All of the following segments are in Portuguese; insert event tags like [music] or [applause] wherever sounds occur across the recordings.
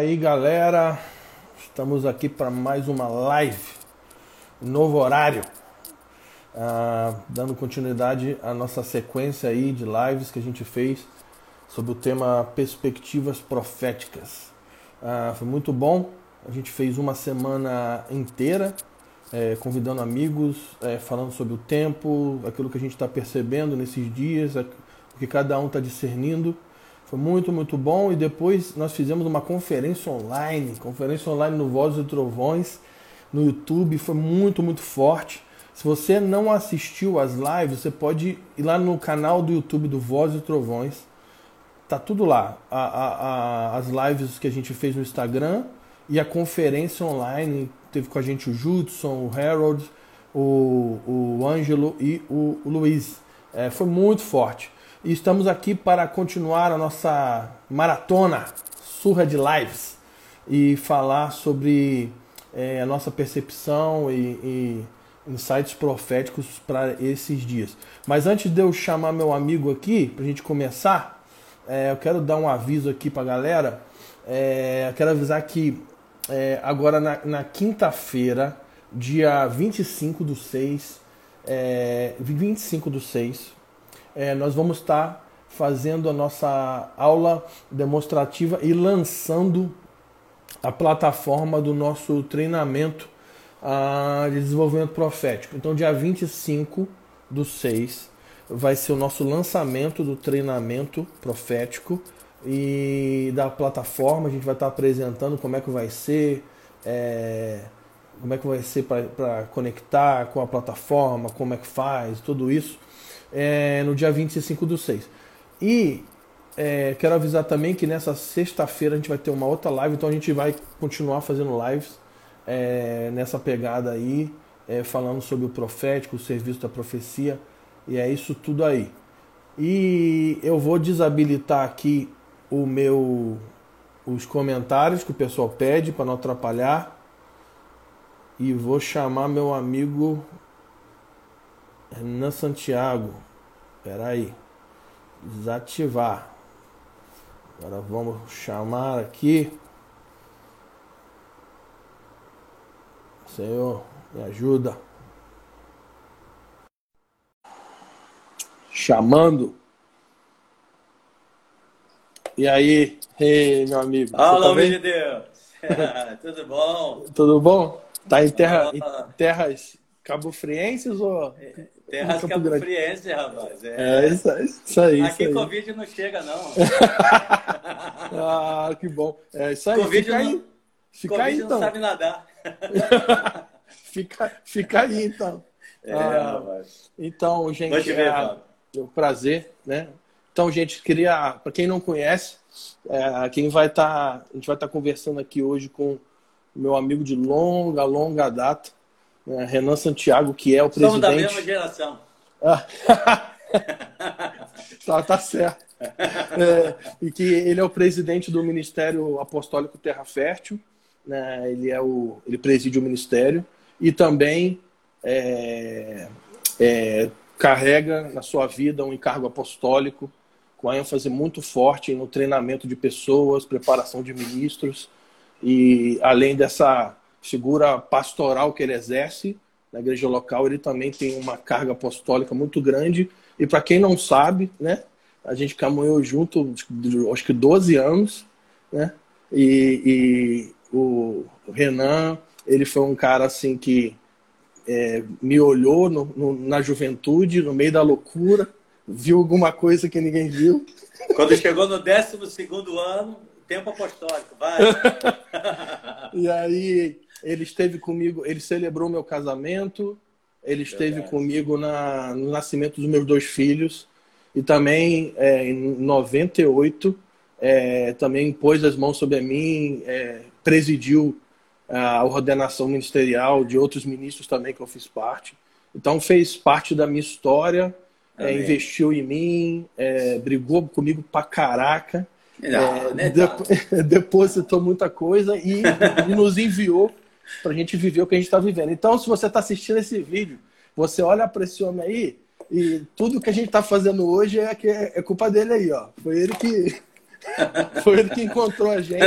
aí galera, estamos aqui para mais uma live, novo horário, ah, dando continuidade à nossa sequência aí de lives que a gente fez sobre o tema perspectivas proféticas. Ah, foi muito bom, a gente fez uma semana inteira é, convidando amigos, é, falando sobre o tempo, aquilo que a gente está percebendo nesses dias, o que cada um está discernindo. Foi muito, muito bom. E depois nós fizemos uma conferência online, conferência online no Vozes e Trovões, no YouTube. Foi muito, muito forte. Se você não assistiu às lives, você pode ir lá no canal do YouTube do Vozes e Trovões. Tá tudo lá. A, a, a, as lives que a gente fez no Instagram e a conferência online. Teve com a gente o Judson, o Harold, o, o Ângelo e o, o Luiz. É, foi muito forte. E estamos aqui para continuar a nossa maratona surra de lives e falar sobre é, a nossa percepção e, e insights proféticos para esses dias. Mas antes de eu chamar meu amigo aqui, para a gente começar, é, eu quero dar um aviso aqui para a galera. É, eu quero avisar que é, agora na, na quinta-feira, dia 25 do 6, é, 25 do 6, é, nós vamos estar fazendo a nossa aula demonstrativa e lançando a plataforma do nosso treinamento ah, de desenvolvimento profético. Então, dia 25 do 6 vai ser o nosso lançamento do treinamento profético e da plataforma. A gente vai estar apresentando como é que vai ser, é, como é que vai ser para conectar com a plataforma, como é que faz, tudo isso é, no dia 25 do 6. E é, quero avisar também que nessa sexta-feira a gente vai ter uma outra live, então a gente vai continuar fazendo lives é, nessa pegada aí, é, falando sobre o profético, o serviço da profecia, e é isso tudo aí. E eu vou desabilitar aqui o meu os comentários que o pessoal pede para não atrapalhar. E vou chamar meu amigo Renan Santiago. Espera aí. Desativar. Agora vamos chamar aqui. Senhor, me ajuda. Chamando. E aí, hey, meu amigo? Alô, tá de Deus! [laughs] Tudo bom? Tudo bom? Tá em, terra, em terras cabo-frienses ou é, Terras Campo Friense, rapaz. É, é isso, isso, aí. Aqui isso Covid não chega, não. [laughs] ah, que bom. É isso aí. Covid fica não, aí. Fica COVID aí, então. não sabe nadar. [laughs] fica, fica aí, então. É, ah, rapaz. Então, gente, é, é um prazer, né? Então, gente, queria, para quem não conhece, é, quem vai estar, tá, a gente vai estar tá conversando aqui hoje com meu amigo de longa, longa data, é, Renan Santiago, que é o presidente. Somos da mesma geração. [laughs] tá, tá certo. É, e que ele é o presidente do Ministério Apostólico Terra Fértil, né? ele, é o, ele preside o ministério e também é, é, carrega na sua vida um encargo apostólico com ênfase muito forte no treinamento de pessoas, preparação de ministros e além dessa figura pastoral que ele exerce na igreja local, ele também tem uma carga apostólica muito grande. E para quem não sabe, né, a gente caminhou junto, acho que 12 anos, né? E, e o Renan, ele foi um cara assim que é, me olhou no, no, na juventude, no meio da loucura, viu alguma coisa que ninguém viu. Quando chegou no 12 ano, tempo apostólico, vai. [laughs] e aí ele esteve comigo, ele celebrou meu casamento, ele esteve Verdade. comigo na, no nascimento dos meus dois filhos e também é, em 98 é, também pôs as mãos sobre mim, é, presidiu a ordenação ministerial de outros ministros também que eu fiz parte. Então fez parte da minha história, é, investiu em mim, é, brigou comigo pra caraca. Não, é, [laughs] depositou muita coisa e, e nos enviou para a gente viver o que a gente está vivendo. Então, se você está assistindo esse vídeo, você olha para esse homem aí e tudo que a gente está fazendo hoje é, que é culpa dele aí, ó. Foi ele que [laughs] Foi ele que encontrou a gente,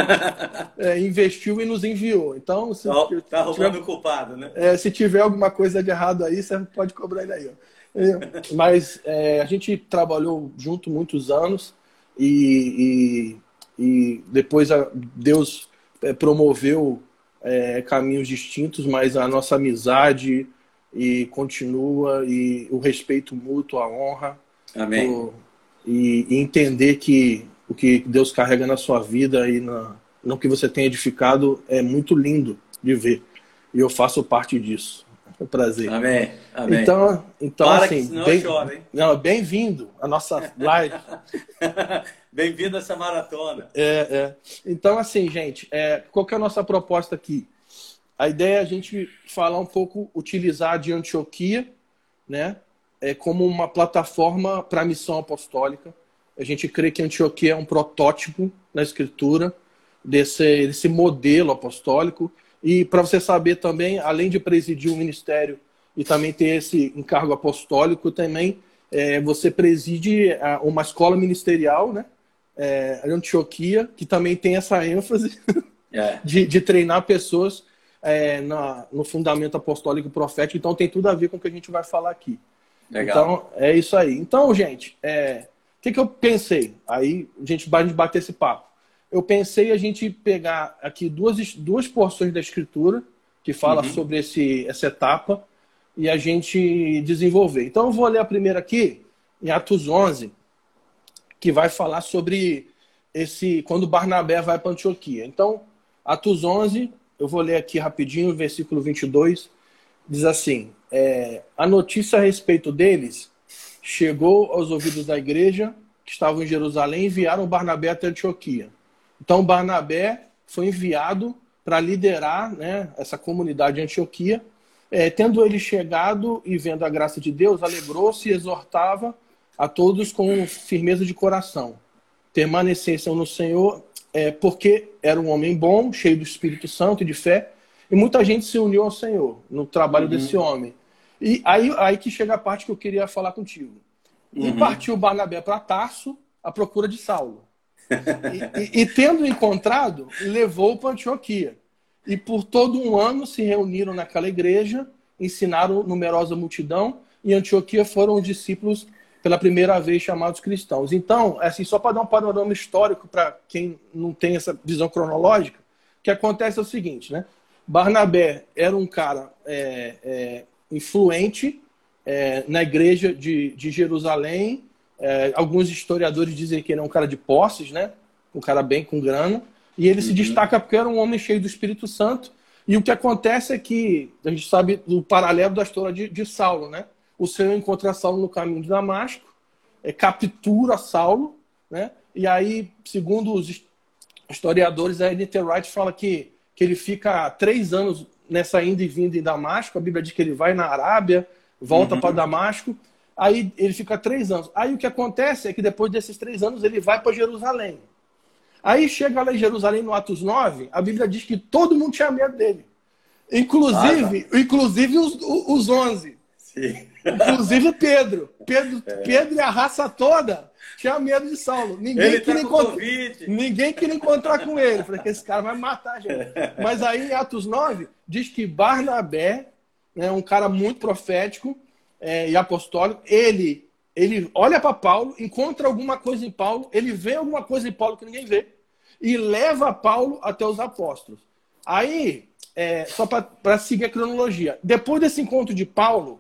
é, investiu e nos enviou. Então, se tá roubando tiver, o culpado, né? É, se tiver alguma coisa de errado aí, você pode cobrar ele aí. Ó. É, mas é, a gente trabalhou junto muitos anos e, e, e depois a, Deus é, promoveu é, caminhos distintos, mas a nossa amizade e continua e o respeito mútuo, a honra. Amém. O, e, e, entender que o que Deus carrega na sua vida e na, no que você tem edificado é muito lindo de ver. E eu faço parte disso. É um prazer. Amém. Amém. Então, então Para assim, que bem, choro, hein? Não, bem-vindo à nossa live. [laughs] bem-vindo a essa maratona. É, é. Então, assim, gente, é, qual que é a nossa proposta aqui? A ideia é a gente falar um pouco, utilizar de Antioquia, né, é, como uma plataforma para a missão apostólica. A gente crê que Antioquia é um protótipo na Escritura desse, desse modelo apostólico. E para você saber também, além de presidir o ministério e também ter esse encargo apostólico, também é, você preside uma escola ministerial, né? É, Antioquia, que também tem essa ênfase [laughs] é. de, de treinar pessoas é, na, no fundamento apostólico profético, então tem tudo a ver com o que a gente vai falar aqui. Legal. Então, é isso aí. Então, gente, é, o que, que eu pensei? Aí a gente vai bater esse papo. Eu pensei a gente pegar aqui duas, duas porções da escritura que fala uhum. sobre esse, essa etapa e a gente desenvolver. Então, eu vou ler a primeira aqui, em Atos 11, que vai falar sobre esse quando Barnabé vai para Antioquia. Então, Atos 11, eu vou ler aqui rapidinho, versículo 22. Diz assim: é, A notícia a respeito deles chegou aos ouvidos da igreja que estavam em Jerusalém e enviaram Barnabé até Antioquia. Então, Barnabé foi enviado para liderar né, essa comunidade de Antioquia. É, tendo ele chegado e vendo a graça de Deus, alegrou-se e exortava a todos com firmeza de coração. Permanecessem no Senhor é, porque era um homem bom, cheio do Espírito Santo e de fé, e muita gente se uniu ao Senhor no trabalho uhum. desse homem. E aí, aí que chega a parte que eu queria falar contigo. E uhum. partiu Barnabé para Tarso à procura de Saulo. E, e, tendo encontrado, levou para Antioquia. E por todo um ano se reuniram naquela igreja, ensinaram numerosa multidão, e Antioquia foram os discípulos pela primeira vez chamados cristãos. Então, assim, só para dar um panorama histórico para quem não tem essa visão cronológica, o que acontece é o seguinte, né? Barnabé era um cara é, é, influente é, na igreja de, de Jerusalém. É, alguns historiadores dizem que ele é um cara de posses, né? Um cara bem com grana. E ele uhum. se destaca porque era um homem cheio do Espírito Santo. E o que acontece é que a gente sabe do paralelo da história de, de Saulo, né? o Senhor encontra Saulo no caminho de Damasco, é, captura Saulo, né? E aí, segundo os historiadores, a Edith Wright fala que, que ele fica três anos nessa ida e vinda em Damasco. A Bíblia diz que ele vai na Arábia, volta uhum. para Damasco. Aí ele fica três anos. Aí o que acontece é que depois desses três anos ele vai para Jerusalém. Aí chega lá em Jerusalém no Atos 9, a Bíblia diz que todo mundo tinha medo dele. Inclusive, ah, tá. inclusive os, os 11. Sim. Inclusive Pedro. Pedro, é. Pedro e a raça toda tinha medo de Saulo. Ninguém ele queria tá encontrar. Ninguém queria encontrar com ele. Falei que esse cara vai matar a gente. Mas aí em Atos 9 diz que Barnabé, né, um cara muito profético é, e apostólico, ele, ele olha para Paulo, encontra alguma coisa em Paulo, ele vê alguma coisa em Paulo que ninguém vê, e leva Paulo até os apóstolos. Aí, é, só para seguir a cronologia, depois desse encontro de Paulo,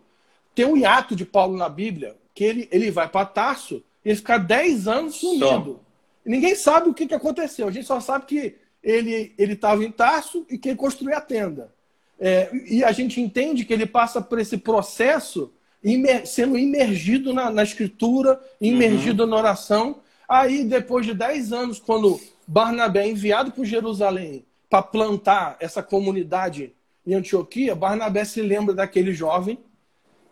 tem um hiato de Paulo na Bíblia, que ele, ele vai para Tarso e ele fica 10 anos sumido. Ninguém sabe o que, que aconteceu. A gente só sabe que ele estava em Tarso e que ele construiu a tenda. É, e a gente entende que ele passa por esse processo imer, sendo imergido na, na escritura, imergido uhum. na oração. Aí, depois de 10 anos, quando Barnabé é enviado para Jerusalém para plantar essa comunidade em Antioquia, Barnabé se lembra daquele jovem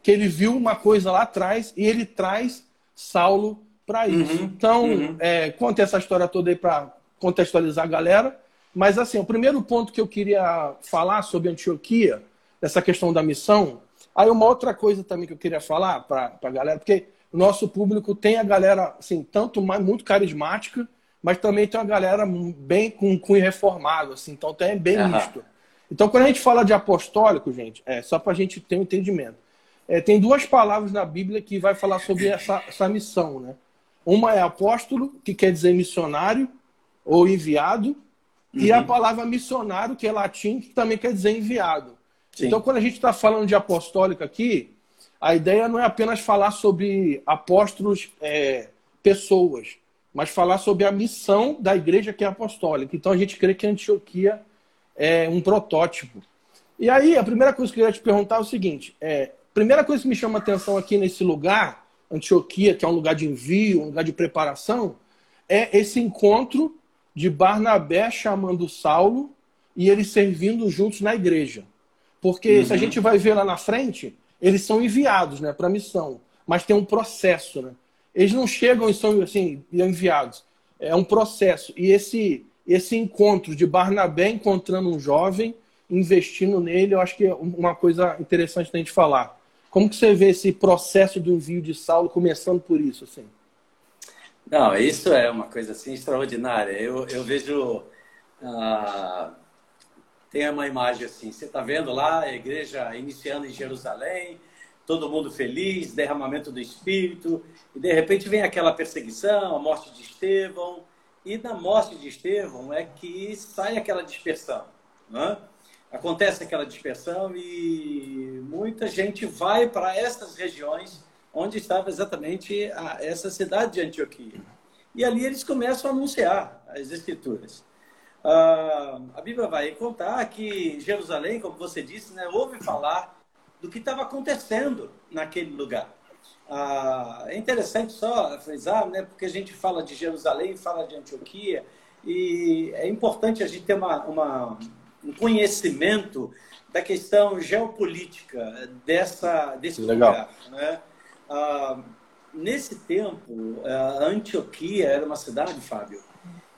que ele viu uma coisa lá atrás e ele traz Saulo para isso. Uhum, então, uhum. É, conta essa história toda aí para contextualizar a galera. Mas, assim, o primeiro ponto que eu queria falar sobre Antioquia, essa questão da missão. Aí, uma outra coisa também que eu queria falar para a galera, porque nosso público tem a galera, assim, tanto mais, muito carismática mas também tem uma galera bem com cunho reformado, assim, então tem bem uhum. misto. Então, quando a gente fala de apostólico, gente, é só para a gente ter um entendimento. É, tem duas palavras na Bíblia que vai falar sobre essa, essa missão, né? Uma é apóstolo, que quer dizer missionário ou enviado, uhum. e a uhum. palavra missionário, que é latim, que também quer dizer enviado. Sim. Então, quando a gente está falando de apostólico aqui, a ideia não é apenas falar sobre apóstolos, é, pessoas, mas falar sobre a missão da igreja que é apostólica. Então, a gente crê que Antioquia é um protótipo. E aí, a primeira coisa que eu queria te perguntar é o seguinte: é, primeira coisa que me chama a atenção aqui nesse lugar, Antioquia, que é um lugar de envio, um lugar de preparação, é esse encontro de Barnabé chamando Saulo e eles servindo juntos na igreja. Porque uhum. se a gente vai ver lá na frente, eles são enviados né, para a missão, mas tem um processo. Né? Eles não chegam e são assim, enviados. É um processo. E esse, esse encontro de Barnabé encontrando um jovem, investindo nele, eu acho que é uma coisa interessante da gente falar. Como que você vê esse processo do envio de Saulo começando por isso? Assim? Não, isso é uma coisa assim extraordinária. Eu, eu vejo. Uh, tem uma imagem assim: você está vendo lá a igreja iniciando em Jerusalém, todo mundo feliz, derramamento do Espírito, e de repente vem aquela perseguição, a morte de Estevão, e na morte de Estevão é que sai aquela dispersão. Né? Acontece aquela dispersão e muita gente vai para essas regiões onde estava exatamente a, essa cidade de Antioquia. E ali eles começam a anunciar as escrituras. Ah, a Bíblia vai contar que Jerusalém, como você disse, né, ouve falar do que estava acontecendo naquele lugar. Ah, é interessante só frisar, né, porque a gente fala de Jerusalém, fala de Antioquia, e é importante a gente ter uma, uma um conhecimento da questão geopolítica dessa, desse Legal. lugar. Né? Ah, nesse tempo, a Antioquia era uma cidade, Fábio,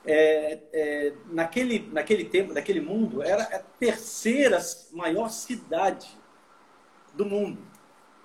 é, é, naquele, naquele tempo, naquele mundo, era a terceira maior cidade do mundo.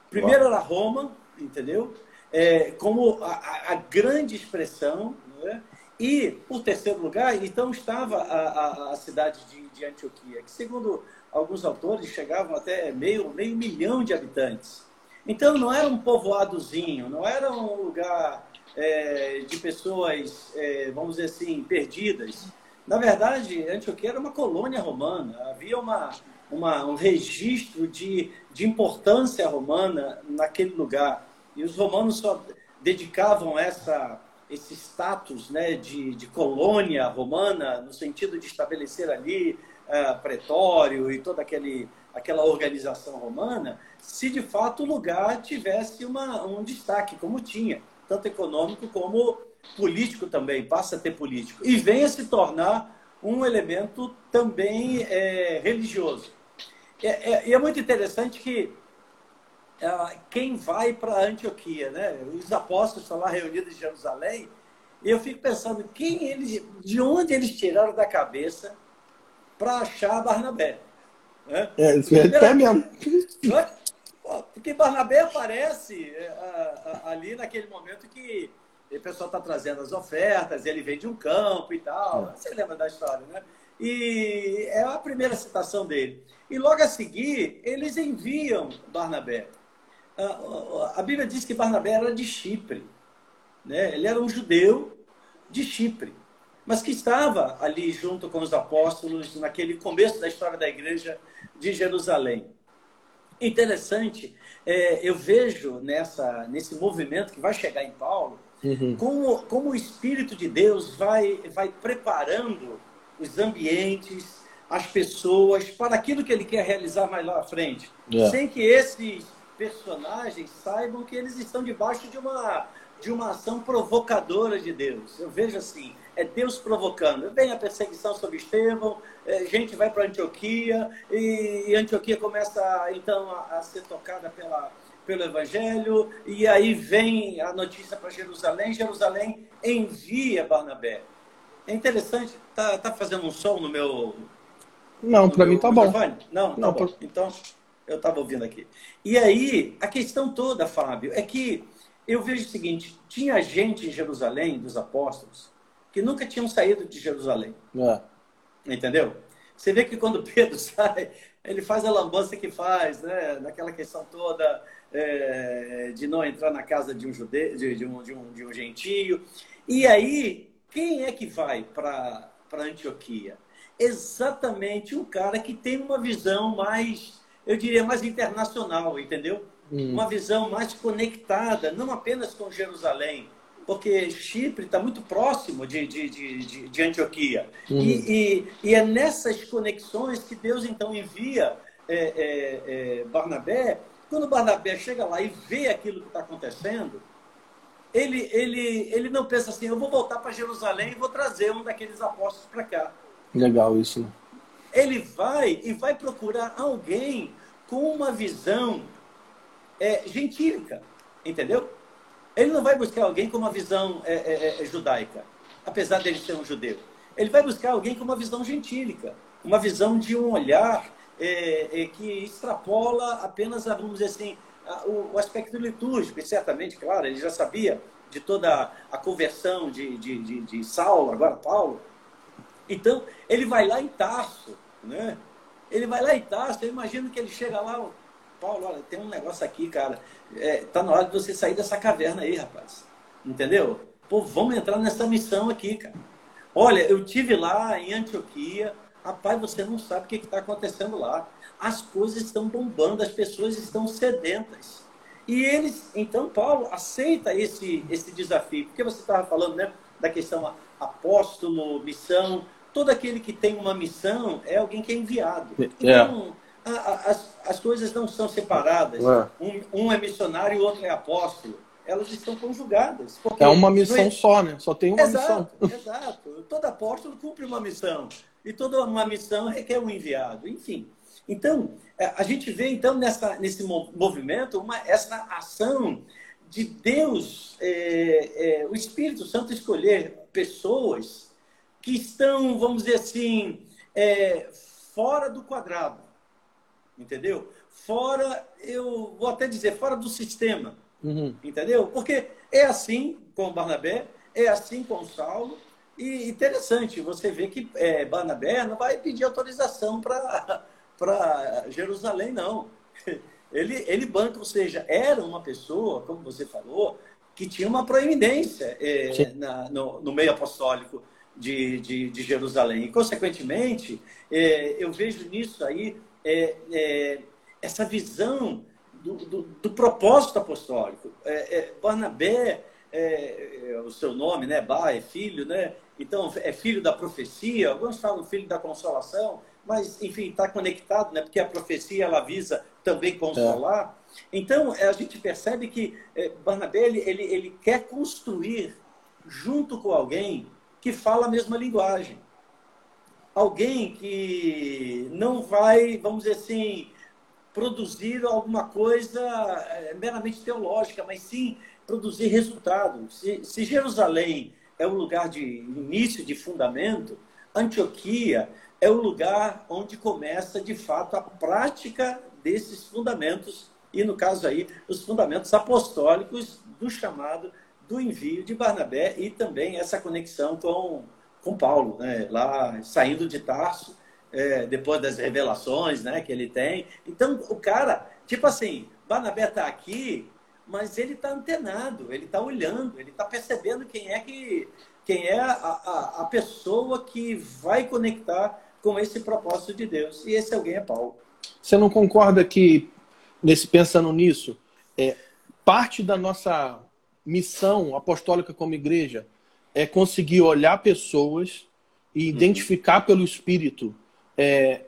Primeiro era Roma, entendeu? É, como a, a, grande expressão, né? e por terceiro lugar, então estava a, a, a cidade de, de, Antioquia, que segundo alguns autores chegavam até meio, meio milhão de habitantes. Então não era um povoadozinho, não era um lugar é, de pessoas, é, vamos dizer assim, perdidas. Na verdade, Antioquia era uma colônia romana, havia uma, uma, um registro de, de importância romana naquele lugar. E os romanos só dedicavam essa, esse status né, de, de colônia romana, no sentido de estabelecer ali uh, pretório e toda aquele, aquela organização romana, se de fato o lugar tivesse uma, um destaque, como tinha, tanto econômico como político também, passa a ter político. E venha se tornar um elemento também é, religioso. É, é, e é muito interessante que é, quem vai para Antioquia, né? Os apóstolos estão lá reunidos em Jerusalém, e eu fico pensando quem eles, de onde eles tiraram da cabeça para achar Barnabé. Né? É, isso é até mesmo. Porque Barnabé aparece é, ali naquele momento que o pessoal está trazendo as ofertas, ele vem de um campo e tal. É. Você lembra da história, né? E é a primeira citação dele. E logo a seguir, eles enviam Barnabé. A Bíblia diz que Barnabé era de Chipre. Né? Ele era um judeu de Chipre, mas que estava ali junto com os apóstolos naquele começo da história da igreja de Jerusalém. Interessante, é, eu vejo nessa, nesse movimento que vai chegar em Paulo, uhum. como, como o Espírito de Deus vai, vai preparando os ambientes, as pessoas para aquilo que ele quer realizar mais lá à frente. Yeah. É. Sem que esses personagens saibam que eles estão debaixo de uma, de uma ação provocadora de Deus. Eu vejo assim, é Deus provocando. Vem a perseguição sobre Estevão, é, gente vai para Antioquia e, e, Antioquia começa então a, a, ser tocada pela, pelo Evangelho e aí vem a notícia para Jerusalém. Jerusalém envia Barnabé. É interessante, tá, tá fazendo um som no meu. Não, para mim tá bom. Não, tá Não, bom. Por... Então eu estava ouvindo aqui. E aí a questão toda, Fábio, é que eu vejo o seguinte: tinha gente em Jerusalém dos apóstolos que nunca tinham saído de Jerusalém. É. Entendeu? Você vê que quando [laughs] Pedro sai, ele faz a lambança que faz, né? Naquela questão toda é, de não entrar na casa de um judeu, de, de, um, de, um, de um gentio. E aí, quem é que vai para Antioquia? Exatamente um cara que tem uma visão mais, eu diria, mais internacional, entendeu? Hum. Uma visão mais conectada, não apenas com Jerusalém, porque Chipre está muito próximo de, de, de, de Antioquia. Uhum. E, e, e, é nessas conexões que Deus então envia é, é, é, Barnabé. Quando Barnabé chega lá e vê aquilo que está acontecendo, ele, ele, ele não pensa assim: eu vou voltar para Jerusalém e vou trazer um daqueles apóstolos para cá. Legal isso. Né? Ele vai e vai procurar alguém com uma visão é, gentílica, entendeu? Ele não vai buscar alguém com uma visão é, é, é, judaica, apesar dele ser um judeu. Ele vai buscar alguém com uma visão gentílica, uma visão de um olhar é, é, que extrapola apenas, vamos dizer assim, o, aspecto litúrgico. E certamente, claro, ele já sabia de toda a conversão de, de, de, de Saulo, agora Paulo. Então, ele vai lá em Tarso, né? Ele vai lá em Tarso, eu imagino que ele chega lá, Paulo, olha, tem um negócio aqui, cara. É, tá na hora de você sair dessa caverna aí, rapaz. Entendeu? Pô, vamos entrar nessa missão aqui, cara. Olha, eu tive lá em Antioquia. Rapaz, você não sabe o que está acontecendo lá. As coisas estão bombando, as pessoas estão sedentas. E eles, então, Paulo aceita esse, esse desafio. Porque você estava falando né, da questão apóstolo, missão. Todo aquele que tem uma missão é alguém que é enviado. É. As, as coisas não são separadas. É. Um, um, é missionário e o outro é apóstolo. Elas estão conjugadas. É uma missão é... só, né? Só tem uma exato, missão. [laughs] Exato. Todo apóstolo cumpre uma missão. E toda uma missão requer um enviado. Enfim. Então, é, a gente vê então nessa, nesse movimento uma, essa ação de Deus, é, é, o Espírito Santo escolher pessoas que estão, vamos dizer assim, é, fora do quadrado entendeu? Fora, eu vou até dizer, fora do sistema, uhum. entendeu? Porque é assim com o Barnabé, é assim com o Saulo, e interessante, você vê que é, Barnabé não vai pedir autorização para Jerusalém, não. [laughs] Ele, ele banca, ou seja, era uma pessoa, como você falou, que tinha uma proeminência é, na, no, no, meio apostólico de, de, de Jerusalém. E, consequentemente, é, eu vejo nisso aí é, é, essa visão do, do, do, propósito apostólico. É, é Barnabé, é, o seu nome, né? Bar é filho, né? Então, é filho da profecia, alguns falam filho da consolação, mas, enfim, está conectado, né? Porque a profecia, ela visa também consolar. Então, a gente percebe que Barnabé, ele, ele, ele quer construir junto com alguém que fala a mesma linguagem alguém que não vai, vamos dizer assim, produzir alguma coisa é, meramente teológica, mas sim produzir resultado. Se, se Jerusalém é o lugar de início, de fundamento, Antioquia é o lugar onde começa, de fato, a prática desses fundamentos, e no caso aí, os fundamentos apostólicos do chamado, do envio de Barnabé e também essa conexão com com Paulo, né? lá saindo de Tarso, é, depois das revelações né, que ele tem. Então, o cara, tipo assim, Barnabé está aqui, mas ele está antenado, ele está olhando, ele está percebendo quem é que quem é a, a, a, pessoa que vai conectar com esse propósito de Deus. E esse alguém é Paulo. Você não concorda que, nesse pensando nisso, é, parte da nossa missão apostólica como igreja é conseguir olhar pessoas e uhum. identificar pelo espírito é,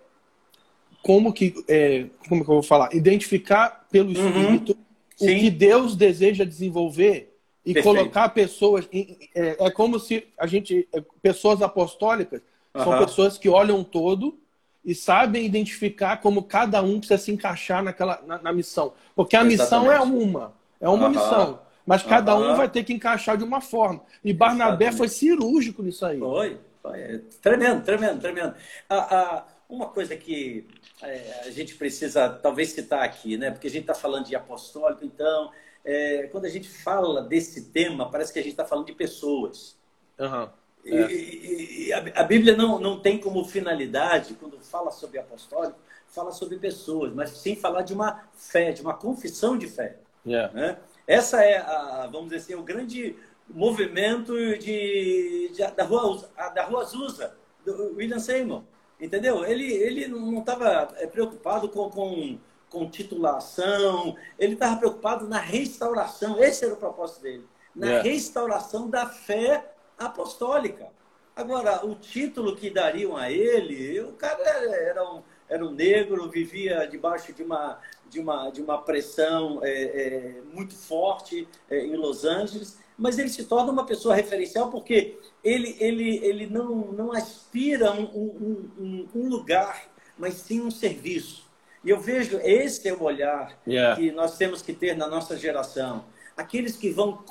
como que é, como que eu vou falar identificar pelo uhum. espírito uhum. o que Deus deseja desenvolver e Perfeito. colocar pessoas em, é, é, como se a gente é, pessoas apostólicas uhum. são pessoas que olham todo e sabem identificar como cada um precisa se encaixar naquela na, na missão porque a Exatamente. missão é uma é uma missão mas cada um vai ter que encaixar de uma forma. E Barnabé Exatamente. foi cirúrgico nisso aí. Foi, foi. É tremendo, tremendo, tremendo. Ah, ah, uma coisa que é, a gente precisa talvez citar aqui, né? Porque a gente está falando de apostólico, então, é, quando a gente fala desse tema, parece que a gente está falando de pessoas. Uhum. É. E, e, a, a, Bíblia não, não tem como finalidade, quando fala sobre apostólico, fala sobre pessoas, mas sem falar de uma fé, de uma confissão de fé. Yeah. Né? Essa é, a, vamos dizer assim, o grande movimento de, de da, rua, da Rua Azusa, do William Seymour. Entendeu? Ele, ele não estava é, preocupado com, com, com titulação, ele estava preocupado na restauração. Esse era o propósito dele. Na yeah. restauração da fé apostólica. Agora, o título que dariam a ele, o cara era um, era um negro, vivia debaixo de uma, de uma, de uma pressão é, é, muito forte é, em Los Angeles, mas ele se torna uma pessoa referencial porque ele, ele, ele não, não aspira a um, um, um, um lugar, mas sim um serviço. E eu vejo esse é o olhar yeah. que nós temos que ter na nossa geração. Aqueles que vão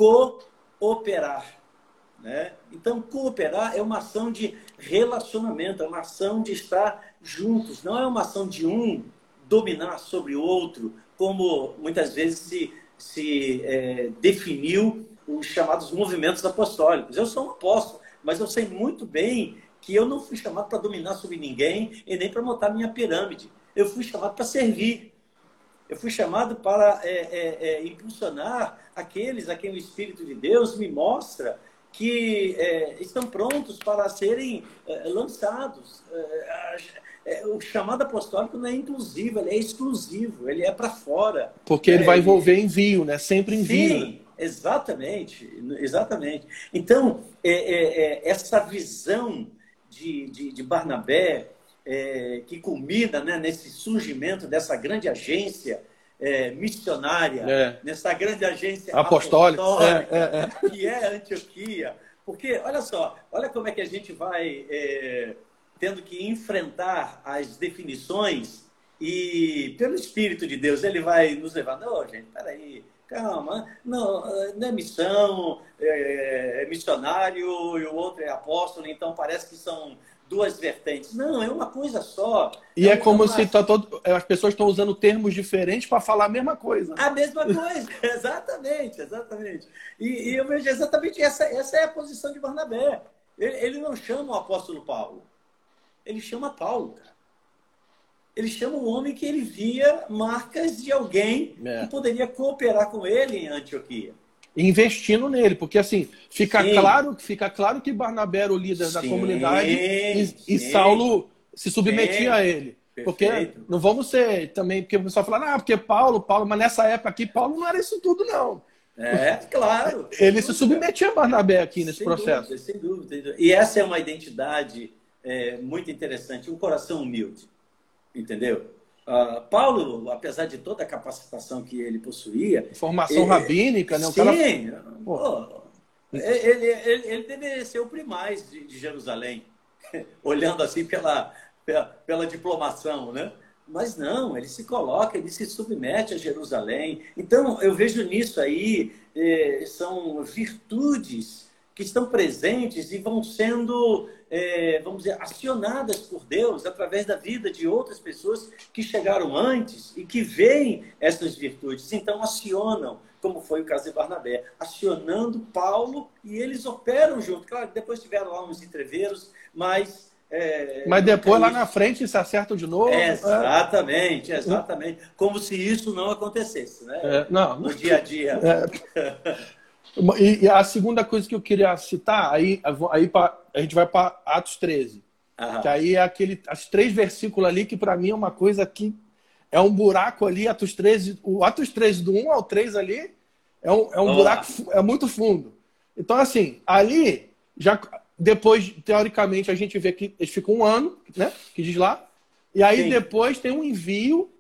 cooperar né? Então, cooperar é uma ação de relacionamento, é uma ação de estar juntos, não é uma ação de um dominar sobre o outro, como muitas vezes se, se é, definiu os chamados movimentos apostólicos. Eu sou um apóstolo, mas eu sei muito bem que eu não fui chamado para dominar sobre ninguém e nem para montar minha pirâmide. Eu fui chamado para servir. Eu fui chamado para é, é, é impulsionar aqueles a quem o Espírito de Deus me mostra que é, estão prontos para serem é, lançados. É, é o chamado apostólico não é inclusivo, ele é exclusivo, ele é para fora. Porque ele vai envolver envio, né? Sempre envio. Sim, né? exatamente, exatamente. Então, é, é, essa visão de, de, de Barnabé, que culmina né, nesse surgimento dessa grande agência é, missionária, é. nessa grande agência apostólica, apostólica é, é, é, que é Antioquia. Porque, olha só, olha como é que a gente vai é, tendo que enfrentar as definições e, pelo Espírito de Deus, ele vai nos levar. Não, gente, peraí, calma, não, não é missão, é, missionário e o outro é apóstolo, então parece que são duas vertentes. Não, é uma coisa só. E é, é como se tá todo, as pessoas estão usando termos diferentes para falar a mesma coisa. A mesma coisa, [laughs] exatamente, exatamente. E, e, eu vejo exatamente essa, essa é a posição de Barnabé. Ele, ele não chama o apóstolo Paulo, ele chama Paulo, cara. Ele chama o homem que ele via marcas de alguém é. que poderia cooperar com ele em Antioquia investindo nele, porque assim fica sim. claro, fica claro que Barnabé era o líder sim, da comunidade e, e, Saulo se submetia a ele. Porque não vamos ser também, porque o pessoal fala, ah, porque Paulo, Paulo, mas nessa época aqui, Paulo não era isso tudo, não. É, claro. Ele se submetia a Barnabé aqui nesse sem processo. Dúvida, sem dúvida. E essa é uma identidade é, muito interessante, um coração humilde. Entendeu? Uh, Paulo, apesar de toda a capacitação que ele possuía. Formação ele, rabínica, né? O sim. Cara... Pô, ele, ele, ele deveria ser o primaz de, de Jerusalém, [laughs] olhando assim pela, pela, pela, diplomação, né? Mas não, ele se coloca, ele se submete a Jerusalém. Então, eu vejo nisso aí, eh, são virtudes que estão presentes e vão sendo é, vamos dizer, acionadas por Deus através da vida de outras pessoas que chegaram antes e que veem essas virtudes. Então, acionam, como foi o caso de Barnabé, acionando Paulo e eles operam junto. Claro, depois tiveram lá uns entreveiros, mas. É, mas depois, lá na frente, se acertam de novo. É, exatamente, exatamente. Como se isso não acontecesse, né? É, não. No dia a dia. [laughs] É. E, a segunda coisa que eu queria citar, aí, aí pra, a gente vai para Atos 13. Aham. Que aí é aquele, as três versículos ali que para mim é uma coisa que é um buraco ali, Atos 13, o Atos 13 do 1 ao 3 ali é um, é um buraco, é muito fundo. Então, assim, ali, já depois, teoricamente, a gente vê que eles ficam um ano, né? Que diz lá. E aí Sim. depois tem um envio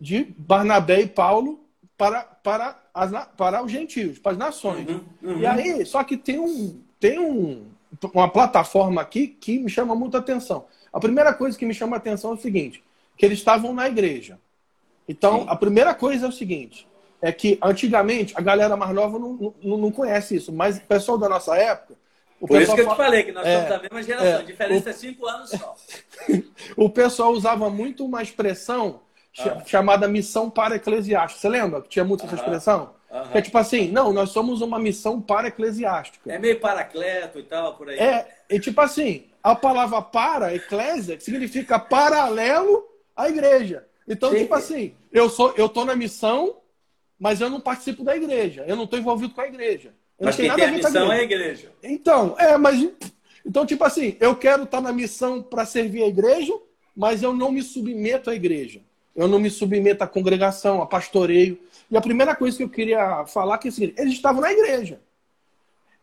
de Barnabé e Paulo para, para as, para os gentios, para as nações. Uhum, uhum. E aí, só que tem, um, tem um, uma plataforma aqui que me chama muita atenção. A primeira coisa que me chama a atenção é o seguinte: que eles estavam na igreja. Então, Sim. a primeira coisa é o seguinte: é que antigamente a galera mais nova não, não, não conhece isso, mas o pessoal da nossa época. Por isso que eu te falei que nós é, somos da mesma geração, é, a diferença o, é cinco anos só. [laughs] o pessoal usava muito uma expressão ah. chamada missão para eclesiástica. Você lembra que tinha muito essa expressão? É tipo assim, não, nós somos uma missão para eclesiástica. É meio paracleto e tal, por aí. É, e tipo assim, a palavra para, eclésia, significa paralelo à igreja. Então, Sim. tipo assim, eu sou, eu tô na missão, mas eu não participo da igreja. Eu não estou envolvido com a igreja. Eu mas quem tem a missão a é a igreja. Então, é, mas então tipo assim, eu quero estar na missão para servir a igreja, mas eu não me submeto à igreja. Eu não me submeto à congregação, a pastoreio. E a primeira coisa que eu queria falar é que assim, eles estavam na igreja.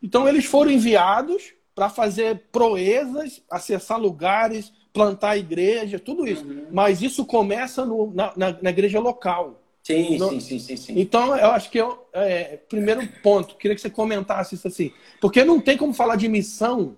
Então eles foram enviados para fazer proezas, acessar lugares, plantar igreja, tudo isso. Uhum. Mas isso começa no, na, na, na, igreja local. Sim, no, sim, sim, sim, sim, Então, eu acho que eu, é, primeiro ponto, queria que você comentasse isso assim. Porque não tem como falar de missão.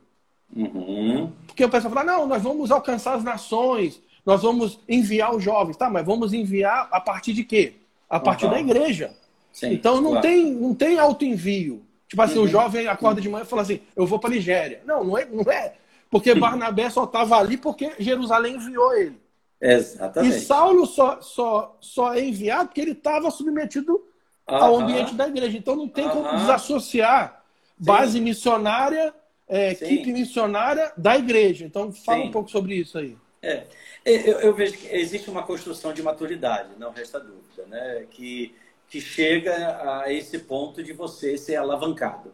Uhum. Porque o pessoal fala, não, nós vamos alcançar as nações, nós vamos enviar os jovens. Tá, mas vamos enviar a partir de quê? A partir uhum. da igreja. Sim, então não, claro. tem, não tem auto-envio. Tipo assim, uhum. o jovem acorda de manhã e fala assim, eu vou para Nigéria. Não, não é, não é. Porque Barnabé só estava ali porque Jerusalém enviou ele. Exatamente. E Saulo só, só, só é enviado porque ele estava submetido uhum. ao ambiente da igreja. Então não tem como desassociar Sim. base missionária, é, equipe missionária da igreja. Então fala Sim. um pouco sobre isso aí. É. Eu, eu, vejo que existe uma construção de maturidade, não resta dúvida, né? que, que chega a esse ponto de você ser alavancado.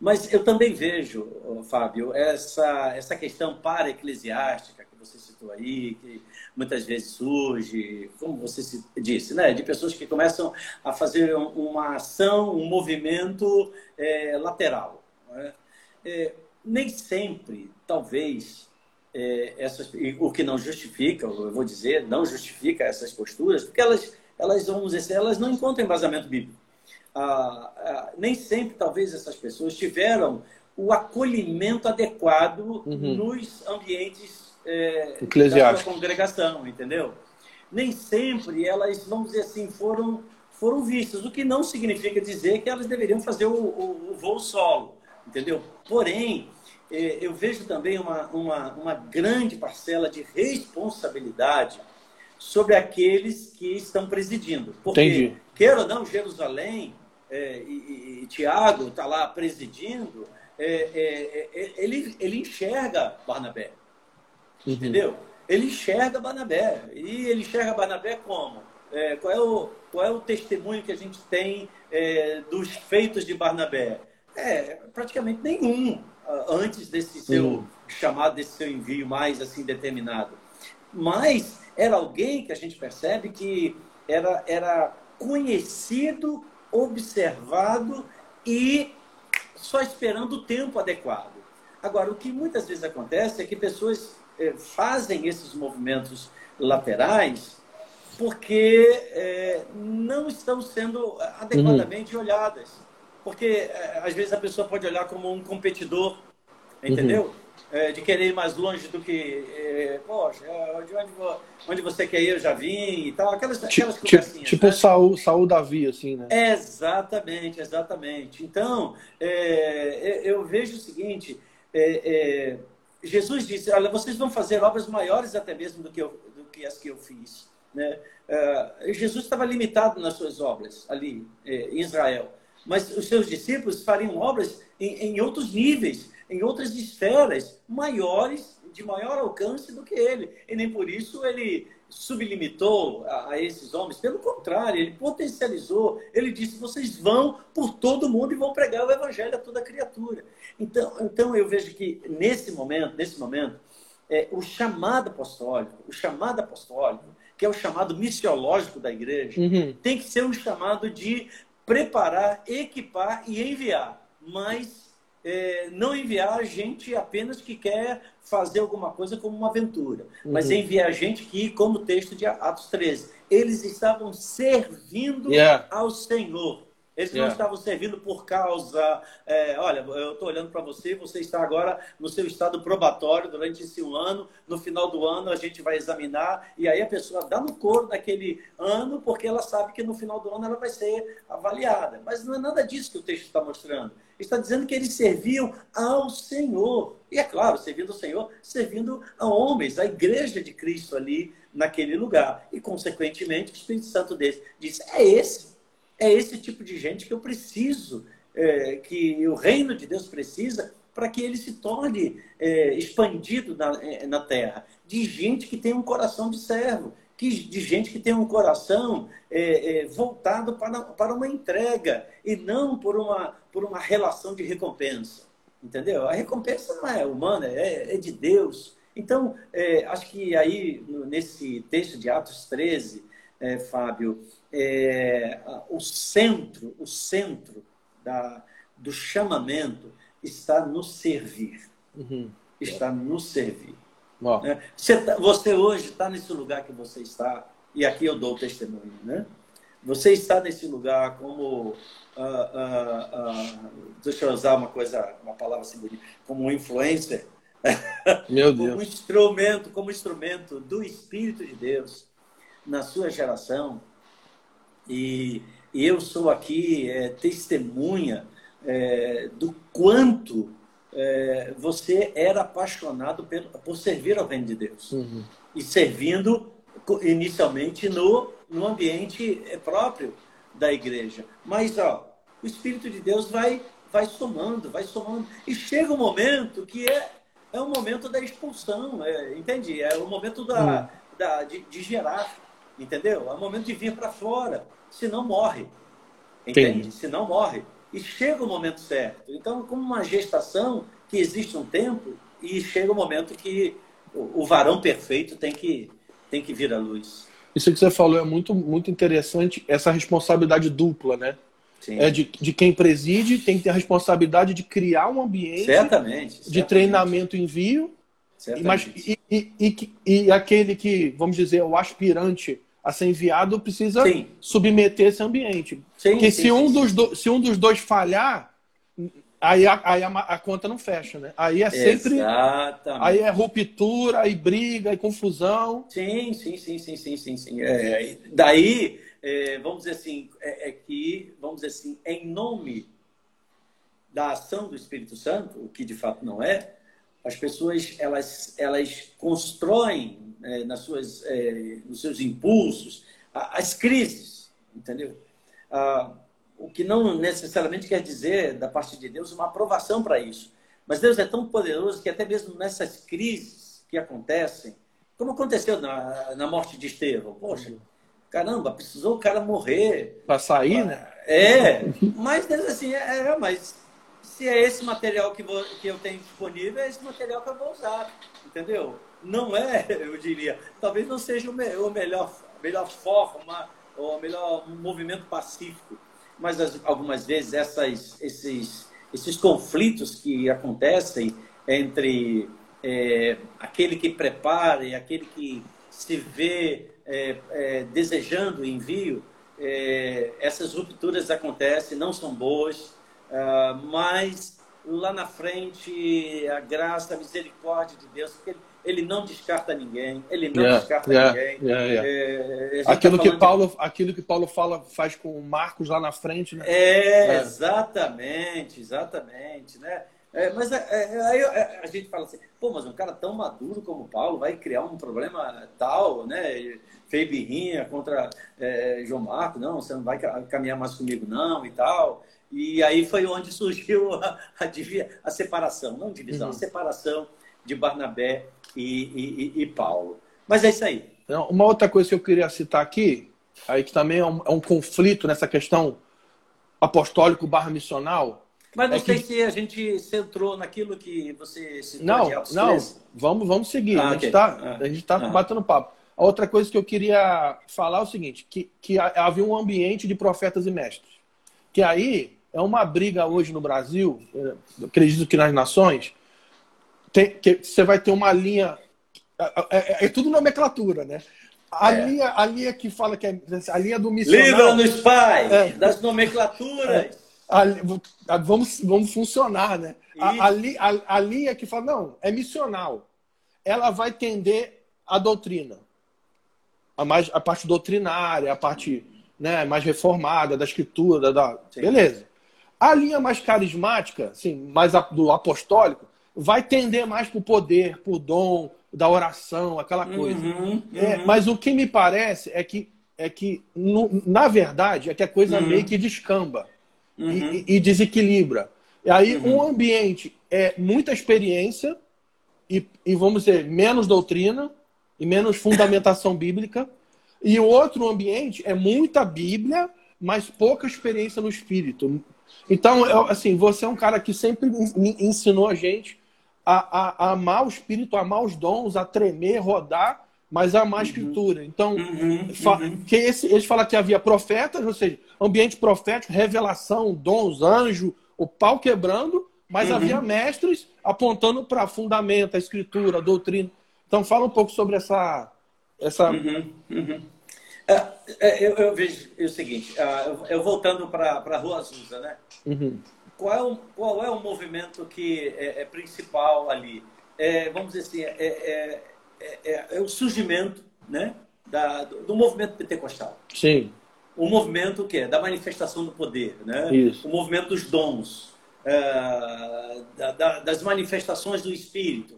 Mas eu também vejo, Fábio, essa, essa questão para-eclesiástica que você citou aí, que muitas vezes surge, como você disse, né, de pessoas que começam a fazer uma ação, um movimento é, lateral. Né? É, nem sempre, talvez, é, essas, o que não justifica, eu vou dizer, não justifica essas posturas, porque elas, elas vamos dizer, elas não encontram embasamento bíblico ah, ah, nem sempre, talvez, essas pessoas tiveram o acolhimento adequado uhum. nos ambientes é, da sua congregação, entendeu? Nem sempre elas, vamos dizer assim, foram, foram vistas, o que não significa dizer que elas deveriam fazer o, o, o voo solo, entendeu? Porém, eu vejo também uma, uma, uma grande parcela de responsabilidade sobre aqueles que estão presidindo. Porque, Entendi. queira ou não, Jerusalém é, e, e, Tiago está lá presidindo, é, é, é, ele, ele enxerga Barnabé. Uhum. Entendeu? Ele enxerga Barnabé. E ele enxerga Barnabé como? É, qual, é o, qual é o testemunho que a gente tem dos feitos de Barnabé? É, praticamente nenhum antes desse seu uhum. chamado, desse seu envio mais assim determinado. Mas era alguém que a gente percebe que era, era conhecido observado e só esperando o tempo adequado. Agora, o que muitas vezes acontece é que pessoas é, fazem esses movimentos laterais porque é, não estão sendo adequadamente uhum. olhadas. Porque é, às vezes a pessoa pode olhar como um competidor, entendeu? Uhum é, de querer ir mais longe do que, é, poxa, de onde, onde, você quer ir eu já vim e tal, aquelas, aquelas tipo, tipo, tipo né? Saul, Saul Davi, assim, né? Exatamente, exatamente. Então, é, eu vejo o seguinte, Jesus disse, olha, vocês vão fazer obras maiores até mesmo do que, eu, do que as que eu fiz. Né? Jesus estava limitado nas suas obras ali em Israel, mas os seus discípulos fariam obras em, em outros níveis, em outras esferas maiores, de maior alcance do que ele. E nem por isso ele sublimitou a, a, esses homens. Pelo contrário, ele potencializou. Ele disse: vocês vão por todo mundo e vão pregar o evangelho a toda criatura. Então, então eu vejo que nesse momento, nesse momento, é, o chamado apostólico, o chamado apostólico, que é o chamado missiológico da igreja, uhum. tem que ser um chamado de preparar, equipar e enviar. Mas é, não enviar gente apenas que quer fazer alguma coisa como uma aventura, uhum. mas enviar gente que, como o texto de Atos 13, eles estavam servindo yeah. ao Senhor. Eles não estavam servindo por causa. É, olha, eu estou olhando para você, você está agora no seu estado probatório durante esse um ano. No final do ano a gente vai examinar, e aí a pessoa dá no couro daquele ano, porque ela sabe que no final do ano ela vai ser avaliada. Mas não é nada disso que o texto está mostrando. Está dizendo que eles serviam ao Senhor. E é claro, servindo ao Senhor, servindo a homens, a igreja de Cristo ali naquele lugar. E, consequentemente, o Espírito Santo desse disse: é esse é esse tipo de gente que eu preciso, é, que o reino de Deus precisa para que ele se torne é, expandido na, é, na terra. De gente que tem um coração de servo, que, de gente que tem um coração é, é, voltado para, para uma entrega e não por uma, por uma relação de recompensa. Entendeu? A recompensa não é humana, é, é de Deus. Então, é, acho que aí, nesse texto de Atos 13, é, Fábio, é, o centro, o centro da, do chamamento está no servir. Uhum. Está no servir. Né? Você, tá, você, hoje está nesse lugar que você está, e aqui eu dou o testemunho, né? Você está nesse lugar como uh, uh, uh, deixa eu usar uma coisa, uma palavra assim bonita, como um influencer. Meu [laughs] Deus. como instrumento, como instrumento do Espírito de Deus na sua geração. E, e eu sou aqui é, testemunha é, do quanto é, você era apaixonado por, por servir ao reino de Deus. Uhum. E servindo inicialmente no, no ambiente é, próprio da igreja. Mas ó, o Espírito de Deus vai, vai somando, vai somando. E chega um momento que é, é o momento da expulsão, é, entende? É o momento da, uhum. da, de, de, gerar, entendeu? É o momento de vir para fora, senão morre. Entende? Se Senão morre. E chega o momento certo. Então, como uma gestação, que existe um tempo e chega o momento que o, varão perfeito tem que, tem que vir à luz. Isso que você falou é muito, muito interessante, essa responsabilidade dupla, né? Sim. É de, de quem preside, tem que ter a responsabilidade de criar um ambiente certamente, de treinamento e envio, mas, e, e, e, e, aquele que, vamos dizer, o aspirante a ser enviado precisa sim. submeter esse ambiente. Sim, Porque sim, se, um Dos do, se um dos dois falhar, aí, a, aí a, a, conta não fecha, né? Aí é sempre. Exatamente. Aí é ruptura, aí briga, aí confusão. Sim, sim, sim, sim, sim, sim. sim. É, daí é, vamos dizer assim, é, é, que, vamos dizer assim, em nome da ação do Espírito Santo, o que de fato não é, as pessoas elas, elas constroem é, nas suas, é, nos seus impulsos as crises, entendeu? Ah, o que não necessariamente quer dizer, da parte de Deus, uma aprovação para isso. Mas Deus é tão poderoso que até mesmo nessas crises que acontecem, como aconteceu na, na morte de Estevão, poxa, caramba, precisou o cara morrer. Para sair, né? É, mas assim, é, é, mas se é esse material que, vou, que eu tenho disponível, é esse material que eu vou usar, entendeu? Não é, [laughs] eu diria, talvez não seja o, me, o melhor, melhor forma, ou o melhor movimento pacífico, mas as, algumas vezes essas, esses, esses conflitos que acontecem entre é, aquele que prepara e aquele que se vê é, é, desejando o envio, é, essas rupturas acontecem, não são boas, uh, mas lá na frente a graça, a misericórdia de Deus, porque ele não descarta ninguém, ele não yeah, descarta yeah, ninguém. Yeah, é, aquilo, tá que Paulo, de... aquilo que Paulo fala, faz com Marcos lá na frente, né? É, é. exatamente, exatamente, né? É, mas é, é, aí é, a gente fala assim, pô, mas um cara tão maduro como Paulo vai criar um problema tal, né? Fez birrinha contra João Marco, não, você não vai caminhar mais comigo não e tal. E aí foi onde surgiu [laughs] a, a, a separação, não divisão, uhum. a separação de Barnabé e, e, e, Paulo. Mas é isso aí. Uma outra coisa que eu queria citar aqui, aí que também é um, é um conflito nessa questão apostólico barra missional, mas não é sei que... se a gente centrou naquilo que você citou. Não, não. Vamos, vamos seguir. Ah, a gente está ah, gente tá ah. batendo papo. A outra coisa que eu queria falar é o seguinte, que, que havia um ambiente de profetas e mestres. Que aí é uma briga hoje no Brasil, eh, acredito que nas nações, tem, que você vai ter uma linha... É, é, é tudo nomenclatura, né? A, é. linha, a linha que fala que é a linha do missionário... Livra-nos, Pai, é. das nomenclaturas a, vamos, vamos funcionar, né? A, a, a, a, linha que fala, não, é missional. Ela vai tender a doutrina. A, mais, a parte doutrinária, a parte né, mais reformada da escritura, da, beleza. A linha mais carismática, assim, mais do apostólico, vai tender mais para o poder, para o dom, da oração, aquela coisa. Uhum, é, uhum. mas o que me parece é que, é que no, na verdade, é que a coisa uhum. meio que descamba uhum. e, e, desequilibra. E aí uhum. um ambiente é muita experiência e, e vamos dizer, menos doutrina e menos fundamentação [laughs] bíblica. E o outro ambiente é muita Bíblia, mas pouca experiência no espírito. Então, eu, assim, você é um cara que sempre ensinou a gente a, a, a, amar o espírito, a amar os dons, a tremer, rodar, mas a amar a uhum. escritura. Então, uhum, uhum. que esse, eles falam que havia profetas, ou seja, ambiente profético, revelação, dons, anjo, o pau quebrando, mas uhum. havia mestres apontando para fundamento, a escritura, a doutrina. Então, fala um pouco sobre essa. essa... Uhum, uhum. É, é, eu, eu, vejo o seguinte, uh, eu, voltando para a Rua Azusa, né? Uhum. Qual, é o, qual é o movimento que é, é principal ali? É, vamos dizer assim, é, é, é, o surgimento né, da, do, do, movimento pentecostal. Sim. O movimento que é da manifestação do poder, né? Isso. O movimento dos dons, da, da, das manifestações do Espírito.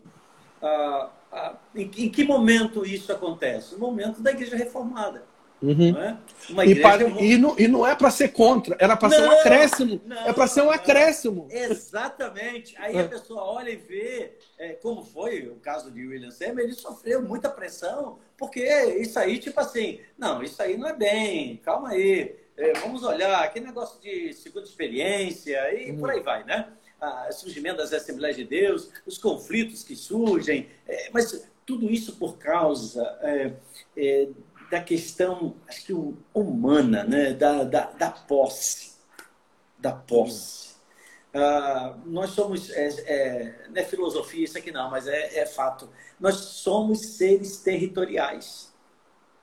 Uh, uh, em, em que momento isso acontece? No momento da Igreja Reformada. Uhum. Não é? e, para, e, não, e, não, é para ser contra, era para ser um acréscimo. Não, é para ser um acréscimo. Exatamente. Aí é. a pessoa olha e vê é, como foi o caso de William Seymour, ele sofreu muita pressão, porque isso aí, tipo assim, não, isso aí não é bem, calma aí, é, vamos olhar, aquele negócio de segunda experiência e uhum. por aí vai, né? O surgimento das Assembleias de Deus, os conflitos que surgem, é, mas tudo isso por causa é, é, da questão, acho que humana, né? da, da, da posse. Da posse. Uh, nós somos, é, é, não é filosofia isso aqui não, mas é, é fato. Nós somos seres territoriais.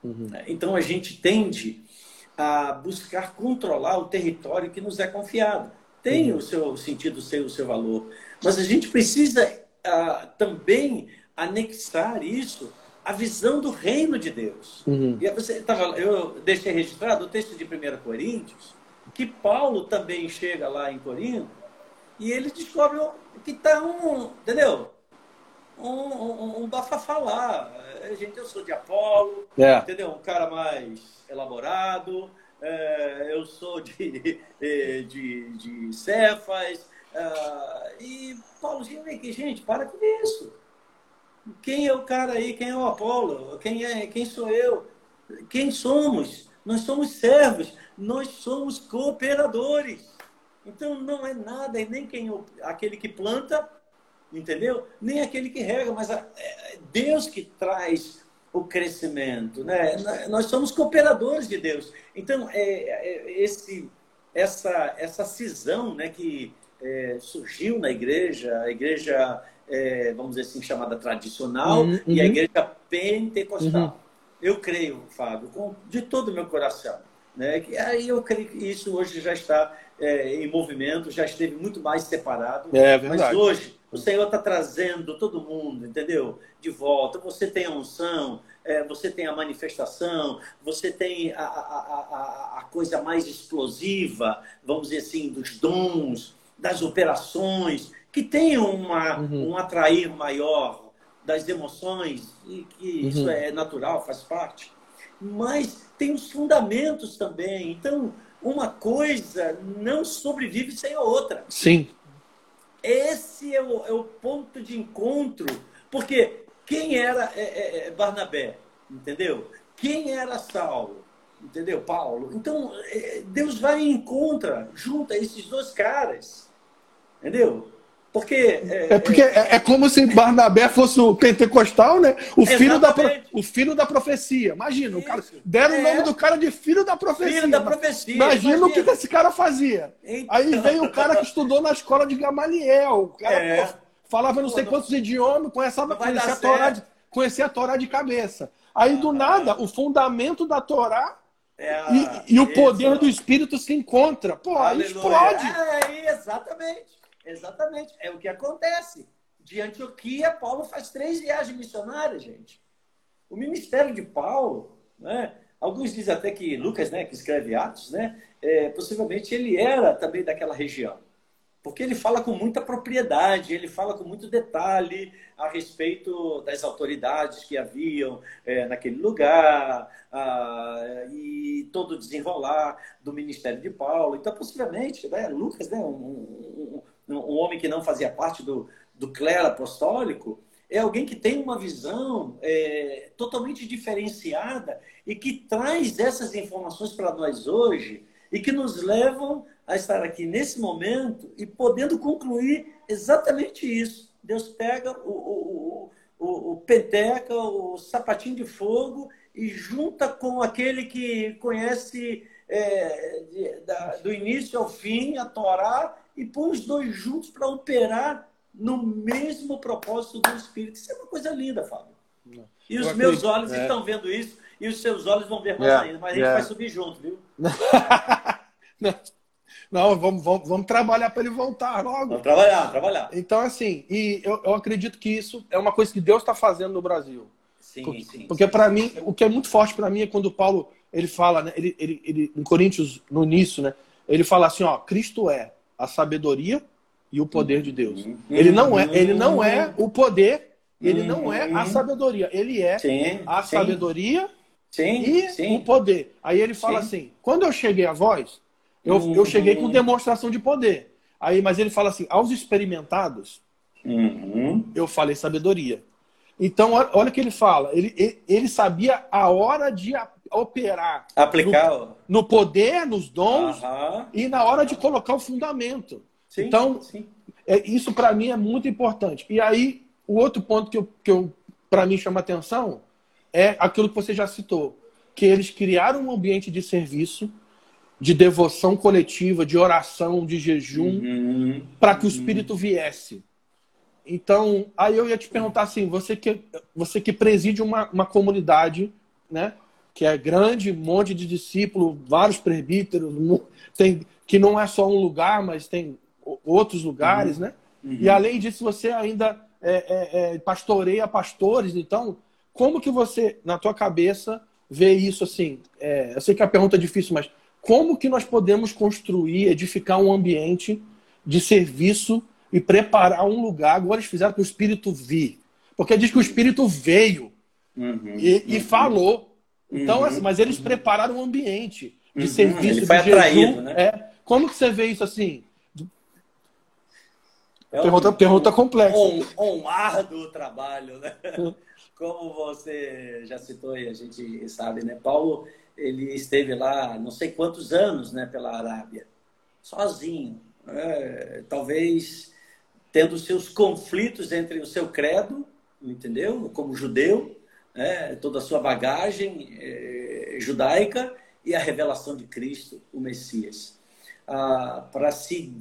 Uhum. Então a gente tende a buscar controlar o território que nos é confiado. Tem uhum. o seu sentido, seu, o seu valor. Mas a gente precisa uh, também anexar isso a visão do reino de Deus. Uhum. E você tava, eu deixei registrado o texto de 1 Coríntios, que Paulo também chega lá em Corinto e ele descobre que está um, entendeu? Um, um, um bafafá lá. É, gente, eu sou de Apolo, é. entendeu? Um cara mais elaborado, é, eu sou de, [laughs] de, de Cefas. É, e Paulo, gente, para com isso. Quem é o cara aí? Quem é o Apolo? Quem, é, quem sou eu? Quem somos? Nós somos servos, nós somos cooperadores. Então não é nada, e nem quem aquele que planta, entendeu? Nem aquele que rega, mas é Deus que traz o crescimento, né? Nós somos cooperadores de Deus. Então é, é esse essa essa cisão, né, que é, surgiu na igreja, a igreja é, vamos dizer assim, chamada tradicional uhum, e a uhum. igreja pentecostal. Uhum. Eu creio, Fábio, com, de todo o meu coração. Né? Que, aí eu creio que isso hoje já está é, em movimento, já esteve muito mais separado. É. Mas hoje o Senhor está trazendo todo mundo, entendeu? De volta. Você tem a unção, é, você tem a manifestação, você tem a, a, a, a, coisa mais explosiva, vamos dizer assim, dos dons, das operações que tem uma, uhum. um atrair maior das emoções, e que uhum. isso é natural, faz parte. Mas tem os fundamentos também. Então, uma coisa não sobrevive sem a outra. Sim. Esse é o, é o ponto de encontro. Porque quem era é, é, é Barnabé? Entendeu? Quem era Saulo? Entendeu? Paulo. Então, é, Deus vai e encontra, junta esses dois caras. Entendeu? Porque. É, é porque é, é, como se Barnabé fosse o pentecostal, né? O filho, da, o filho da profecia. Imagina, o cara, deram é. o nome do cara de filho da profecia. Filho da profecia. Imagina, imagina. o que, que esse cara fazia. Então... Aí veio o cara que estudou na escola de Gamaliel. O cara é. pô, falava não sei quantos idiomas, conhecia, conhecia, a Torá de, conhecia a Torá de cabeça. Aí do ah, nada, o fundamento da Torá é e, e, o poder do Espírito se encontra. Pô, aí explode. É, exatamente. Exatamente. É o que acontece. De Antioquia, Paulo faz três viagens missionárias, gente. O ministério de Paulo, né? Alguns dizem até que Lucas, né, que escreve Atos, né, é, possivelmente ele era também daquela região. Porque ele fala com muita propriedade, ele fala com muito detalhe a respeito das autoridades que haviam é, naquele lugar ah, e todo o desenrolar do ministério de Paulo. Então, possivelmente, né, Lucas, né, um, um, um homem que não fazia parte do, do clero apostólico, é alguém que tem uma visão é, totalmente diferenciada e que traz essas informações para nós hoje e que nos levam a estar aqui nesse momento e podendo concluir exatamente isso. Deus pega o, o, o, o peteca, o sapatinho de fogo e junta com aquele que conhece é, da, do início ao fim a Torá e põe os dois juntos para operar no mesmo propósito do Espírito. Isso é uma coisa linda, Fábio. E os meus olhos é. estão vendo isso e os seus olhos vão ver mais yeah, ainda. Mas a gente yeah. vai subir junto, viu? [laughs] Não, vamos, vamos, vamos trabalhar para ele voltar logo. Vamos trabalhar, trabalhar. Então, assim, e eu, eu acredito que isso é uma coisa que Deus está fazendo no Brasil. Sim, porque, sim. Porque para mim, o que é muito forte para mim é quando Paulo ele fala, né, ele, ele, ele, em Coríntios, no início, né, ele fala assim, ó, Cristo é a sabedoria e o poder de Deus. Uhum. Ele não é, ele não é o poder, ele não é a uhum. sabedoria, ele é sim, a sim. sabedoria sim, e o poder. Aí ele fala assim: quando eu cheguei a voz, eu, uhum. eu cheguei com demonstração de poder. Aí, mas ele fala assim: aos experimentados, uhum. eu falei sabedoria. Então, olha o que ele fala. Ele, ele sabia a hora de operar. Aplicar. No, no poder, nos dons e na hora de colocar o fundamento. Sim, então, sim. É, isso para mim é muito importante. E aí, o outro ponto que, eu, que eu, para mim chama atenção é aquilo que você já citou. Que eles criaram um ambiente de serviço, de devoção coletiva, de oração, de jejum, uhum. para que o Espírito viesse. Então, aí eu ia te perguntar assim, você que, você que preside uma, uma comunidade, né? Que é grande, um monte de discípulos, vários presbíteros, tem, que não é só um lugar, mas tem outros lugares, uhum. né? Uhum. E além disso, você ainda é, é, é, pastoreia pastores. Então, como que você, na tua cabeça, vê isso assim? É, eu sei que a pergunta é difícil, mas como que nós podemos construir, edificar um ambiente de serviço e preparar um lugar. Agora eles fizeram para o Espírito vir. Porque diz que o Espírito veio uhum, e, e falou. Então, uhum, assim, mas eles prepararam um ambiente de uhum, serviço, de atraído, jejum. Né? É. Como que você vê isso assim? É pergunta, um, pergunta complexa. Um, um árduo trabalho, né? [laughs] Como você já citou e a gente sabe, né? Paulo, ele esteve lá não sei quantos anos, né, pela Arábia, sozinho. É, talvez tendo seus conflitos entre o seu credo, entendeu? Como judeu, né? toda a sua bagagem é, judaica e a revelação de Cristo, o Messias. Ah, para se,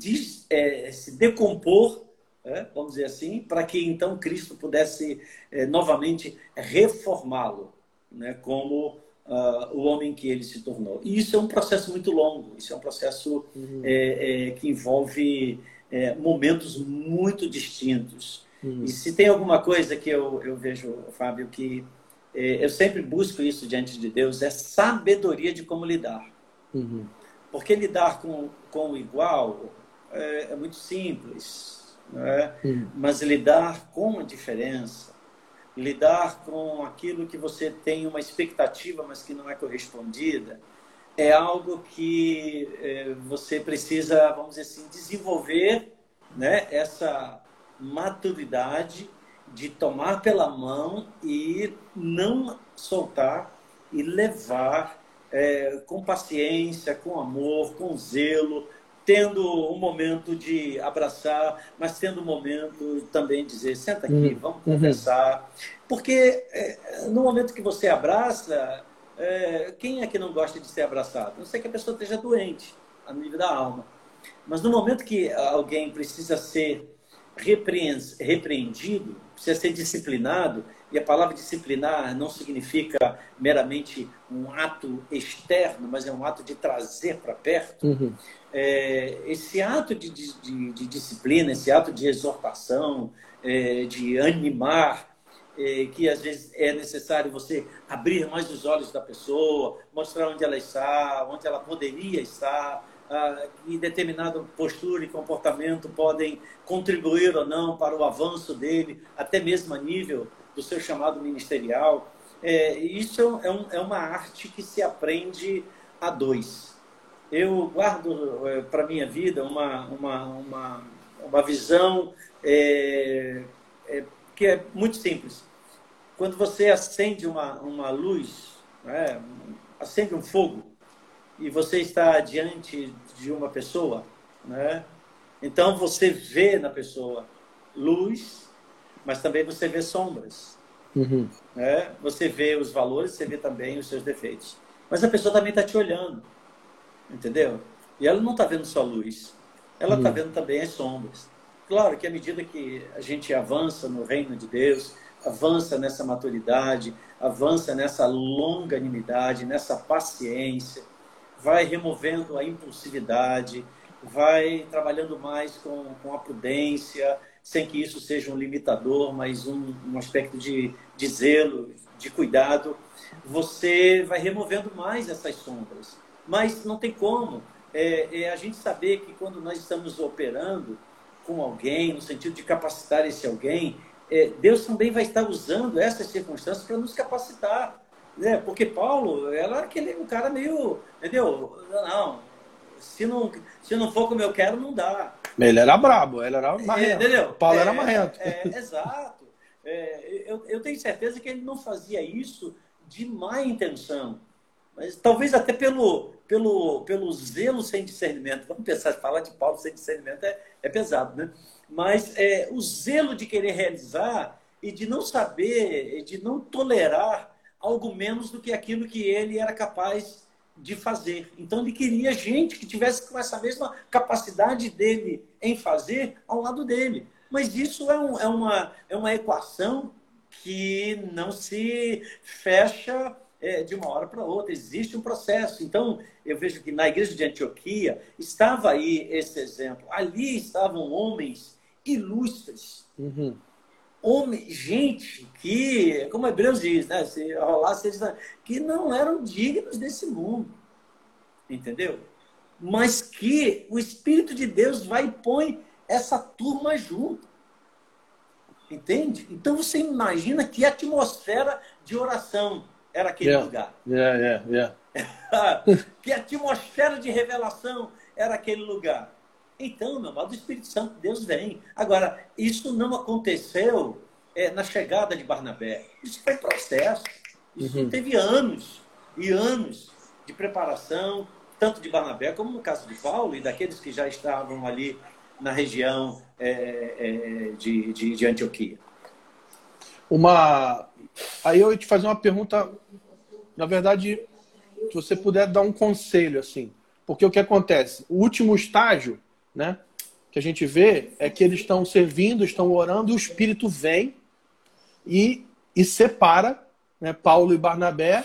é, se decompor, é, vamos dizer assim, para que então Cristo pudesse é, novamente reformá-lo, né? como Uh, o homem que ele se tornou. E isso é um processo muito longo, isso é um processo uhum. que envolve momentos muito distintos. Uhum. E se tem alguma coisa que eu, eu vejo, Fábio, que eu sempre busco isso diante de Deus, é sabedoria de como lidar. Uhum. Porque lidar com, com o igual é, é muito simples, né? Uhum. mas lidar com a diferença, lidar com aquilo que você tem uma expectativa, mas que não é correspondida, é algo que é, você precisa, vamos dizer assim, desenvolver né, essa maturidade de tomar pela mão e não soltar e levar é, com paciência, com amor, com zelo, tendo um momento de abraçar, mas tendo um momento também de dizer, senta aqui, uhum. vamos conversar. Porque é, no momento que você abraça, é, quem é que não gosta de ser abraçado? Não sei que a pessoa esteja doente, a nível da alma. Mas no momento que alguém precisa ser repreendido, precisa ser disciplinado, e a palavra disciplinar não significa meramente um ato externo, mas é um ato de trazer para perto. Uhum. É, esse ato de, de, de, disciplina, esse ato de exortação, é, de animar, é, que às vezes é necessário você abrir mais os olhos da pessoa, mostrar onde ela está, onde ela poderia estar, ah, que determinada postura e comportamento podem contribuir ou não para o avanço dele, até mesmo a nível do seu chamado ministerial. É, isso é, um, é uma arte que se aprende a dois. Eu guardo é, para minha vida uma, uma, uma uma visão é, é, que é muito simples. Quando você acende uma, uma luz, né, acende um fogo, e você está diante de uma pessoa, né, então você vê na pessoa luz, mas também você vê sombras. Uhum. Né? Você vê os valores, você vê também os seus defeitos. Mas a pessoa também está te olhando, entendeu? E ela não está vendo só luz, ela está uhum. vendo também as sombras. Claro que à medida que a gente avança no reino de Deus, avança nessa maturidade, avança nessa longanimidade, nessa paciência, vai removendo a impulsividade, vai trabalhando mais com, com a prudência, sem que isso seja um limitador, mas um, um aspecto de, de zelo, de cuidado, você vai removendo mais essas sombras. Mas não tem como. É, é a gente saber que quando nós estamos operando com alguém, no sentido de capacitar esse alguém, é, Deus também vai estar usando essas circunstâncias para nos capacitar. Né? Porque Paulo, era aquele um cara meio, entendeu? Não, se não, se não for como eu quero, não dá. Ele era brabo, ele era marrento. É? Paulo é, era marrento. É, exato. É, eu, eu tenho certeza que ele não fazia isso de má intenção. Mas talvez até pelo, pelo, pelo zelo sem discernimento. Vamos pensar, falar de Paulo sem discernimento é, é pesado, né? Mas é, o zelo de querer realizar e de não saber, de não tolerar algo menos do que aquilo que ele era capaz de fazer. Então ele queria gente que tivesse com essa mesma capacidade dele em fazer ao lado dele. Mas isso é, um, é, uma, é uma equação que não se fecha é, de uma hora para outra. Existe um processo. Então, eu vejo que na igreja de Antioquia estava aí esse exemplo. Ali estavam homens ilustres. Uhum homem, gente que, como Hebreus diz, né? Se rolasse eles, que não eram dignos desse mundo. Entendeu? Mas que o Espírito de Deus vai e põe essa turma junto. Entende? Então você imagina que atmosfera de oração era aquele yeah. lugar. Yeah, yeah, yeah. [laughs] que atmosfera de revelação era aquele lugar. Então, meu amado, o Espírito Santo de Deus vem. Agora, isso não aconteceu é, na chegada de Barnabé. Isso foi processo. Isso uhum. teve anos e anos de preparação, tanto de Barnabé como no caso de Paulo e daqueles que já estavam ali na região é, é, de, de, de Antioquia. Uma. Aí eu ia te fazer uma pergunta, na verdade, se você puder dar um conselho, assim. Porque o que acontece? O último estágio né? Que a gente vê é que eles estão servindo, estão orando, e o Espírito vem e, e separa né, Paulo e Barnabé,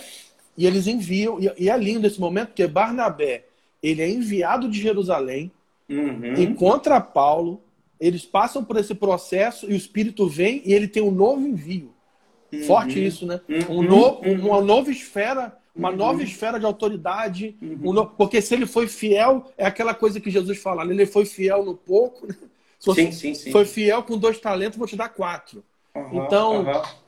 e eles enviam. E, e é lindo esse momento, porque Barnabé ele é enviado de Jerusalém, uhum. encontra Paulo, eles passam por esse processo e o Espírito vem e ele tem um novo envio. Uhum. Forte isso, né? Uhum. Um novo, uma nova esfera uma uhum. nova esfera de autoridade. Uhum. Um no... Porque se ele foi fiel, é aquela coisa que Jesus fala, ele foi fiel no pouco. Né? Sim, sim, sim. foi fiel com dois talentos, vou te dar quatro. Uhum, então,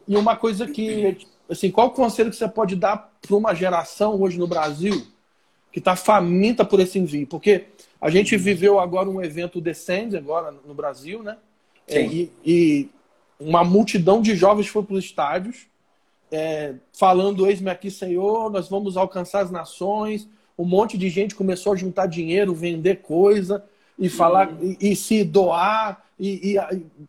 e uma coisa que, assim, qual o conselho que você pode dar para uma geração hoje no Brasil que está faminta por esse envio? Porque a gente uhum. viveu agora um evento Descende, agora no Brasil, né? É, e, e, uma multidão de jovens foi para os estádios é, falando: Eis-me aqui, Senhor, nós vamos alcançar as nações. Um monte de gente começou a juntar dinheiro, vender coisa e falar uhum. e, e, se doar. E, e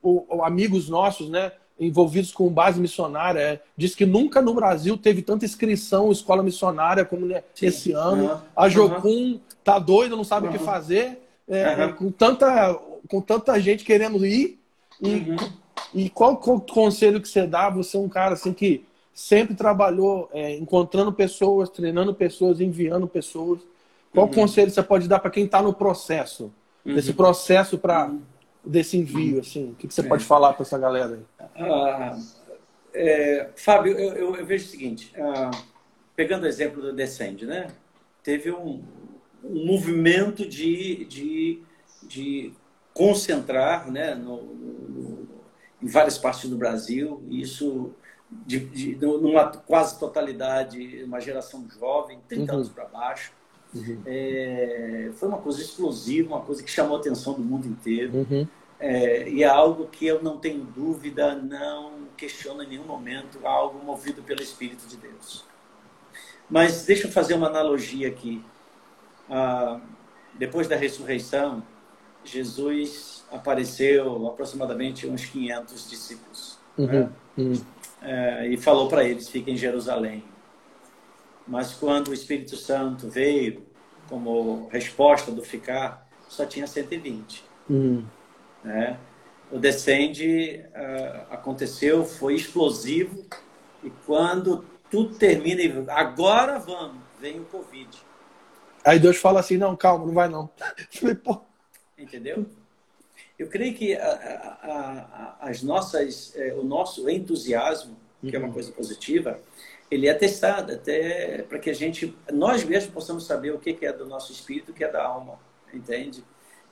o, o, amigos nossos, né, envolvidos com base missionária, é, diz que nunca no Brasil teve tanta inscrição escola missionária como né, esse ano. Uhum. A Jocum uhum. tá doida, não sabe o que fazer, é, com, tanta, com tanta gente querendo ir. E, uhum. e qual, qual conselho que você dá? Você é um cara assim que sempre trabalhou é, encontrando pessoas, treinando pessoas, enviando pessoas. Qual uhum. conselho você pode dar para quem está no processo, uhum. desse processo para uhum. desse envio, assim? O que, que você é. pode falar para essa galera aí? Ah, é, Fábio, eu, eu, eu, vejo o seguinte, ah, pegando o exemplo do Descende, né? Teve um, um movimento de, de, de concentrar, né, no, no, em várias partes do Brasil. Isso de, de, numa quase totalidade, uma geração jovem, 30 uhum. anos para baixo. Uhum. É, foi uma coisa explosiva, uma coisa que chamou a atenção do mundo inteiro. Uhum. é, e é algo que eu não tenho dúvida, não questiono em nenhum momento, algo movido pelo Espírito de Deus. Mas deixa eu fazer uma analogia aqui. Ah, depois da ressurreição, Jesus apareceu aproximadamente uns 500 discípulos. Uhum, né? É, e falou para eles: fiquem em Jerusalém. Mas quando o Espírito Santo veio, como resposta do ficar, só tinha 120. Uhum. Né? O descende uh, aconteceu, foi explosivo, e quando tudo termina, e agora vamos, vem o Covid. Aí Deus fala assim: não, calma, não vai não. [laughs] falei, pô. Entendeu? Eu creio que a, a, a, as nossas, é, o nosso entusiasmo, que é uma uhum. coisa positiva, ele é testado até para que a gente, nós mesmos possamos saber o que é do nosso espírito, o que é da alma, entende?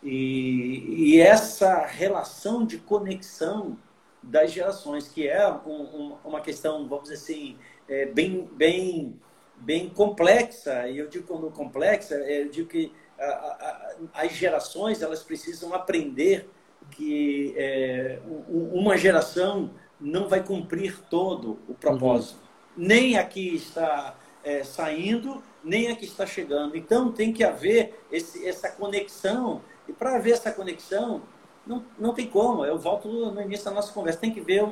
E, e essa relação de conexão das gerações, que é um, um, uma questão, vamos dizer assim, é, bem, bem, bem complexa, e eu digo quando complexa, é, eu digo que a, a, as gerações elas precisam aprender que é, uma geração não vai cumprir todo o propósito. Uhum. Nem aqui está é, saindo, nem aqui está chegando. Então tem que haver esse, essa conexão e para haver essa conexão, não, não tem como. Eu volto no início da nossa conversa. Tem que ver,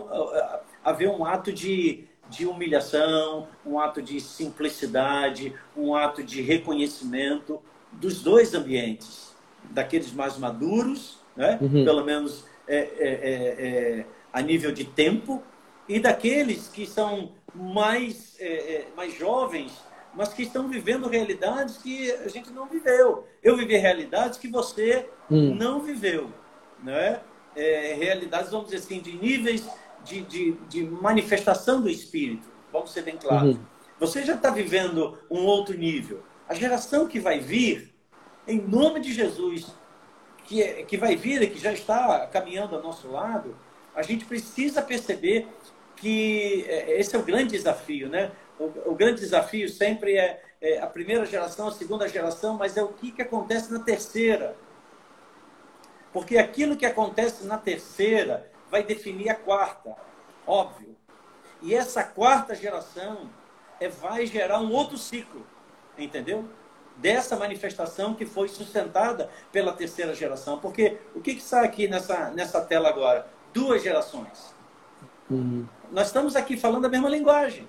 haver um ato de, de humilhação, um ato de simplicidade, um ato de reconhecimento dos dois ambientes. Daqueles mais maduros, né? Uhum. pelo menos é, é, é, é a nível de tempo, e daqueles que são mais, é, é, mais jovens mas que estão vivendo realidades que a gente não viveu. Eu vivi realidades que você hum. não viveu. Né? É, realidades, vamos dizer assim, de níveis de, de, de manifestação do espírito. Vamos ser bem claros. Uhum. Você já está vivendo um outro nível. A geração que vai vir, em nome de Jesus, que, é, que vai vir e que já está caminhando ao nosso lado, a gente precisa perceber que é, esse é o grande desafio, né? O, o grande desafio sempre é, é, a primeira geração, a segunda geração, mas é o que, que acontece na terceira. Porque aquilo que acontece na terceira vai definir a quarta, óbvio. E essa quarta geração é, vai gerar um outro ciclo, entendeu? Dessa manifestação que foi sustentada pela terceira geração. Porque o que, que está aqui nessa, nessa tela agora? Duas gerações. Uhum. Nós estamos aqui falando a mesma linguagem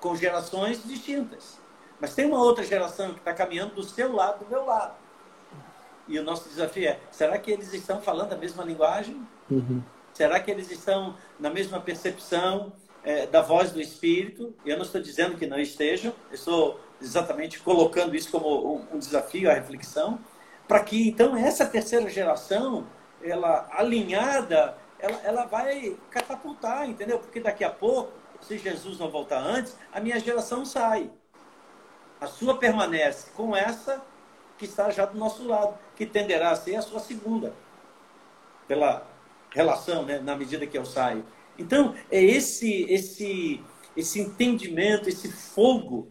com gerações distintas. Mas tem uma outra geração que está caminhando do seu lado, do meu lado. E o nosso desafio é: será que eles estão falando a mesma linguagem? Uhum. Será que eles estão na mesma percepção é, da voz do Espírito? Eu não estou dizendo que não estejam, eu estou exatamente colocando isso como um, desafio, a reflexão, para que então essa terceira geração, ela alinhada, ela, ela vai catapultar, entendeu? Porque daqui a pouco se Jesus não voltar antes, a minha geração sai. A sua permanece com essa que está já do nosso lado, que tenderá a ser a sua segunda, pela relação, né, na medida que eu saio. Então, é esse, esse, esse entendimento, esse fogo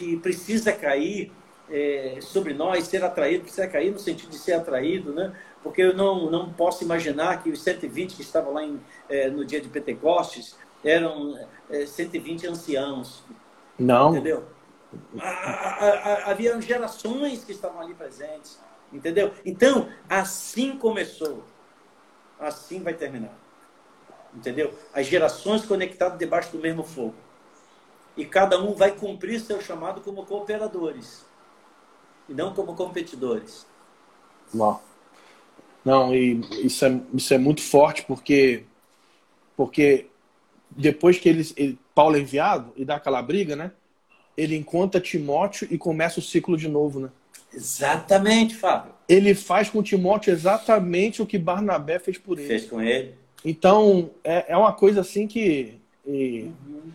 que precisa cair é, sobre nós, ser atraído, precisa cair no sentido de ser atraído, né? porque eu não, não posso imaginar que os 120 que estavam lá em, é, no dia de Pentecostes eram é, 120 anciãos. Não. Entendeu? Havia gerações que estavam ali presentes. Entendeu? Então, assim começou. Assim vai terminar. Entendeu? As gerações conectadas debaixo do mesmo fogo. E cada um vai cumprir seu chamado como cooperadores. E não como competidores. Não. Não, e isso é, isso é muito forte porque, porque depois que ele, ele, Paulo é enviado e dá aquela briga, né? Ele encontra Timóteo e começa o ciclo de novo, né? Exatamente, Fábio. Ele faz com Timóteo exatamente o que Barnabé fez por ele. Fez com ele. Então, é, é uma coisa assim que. E,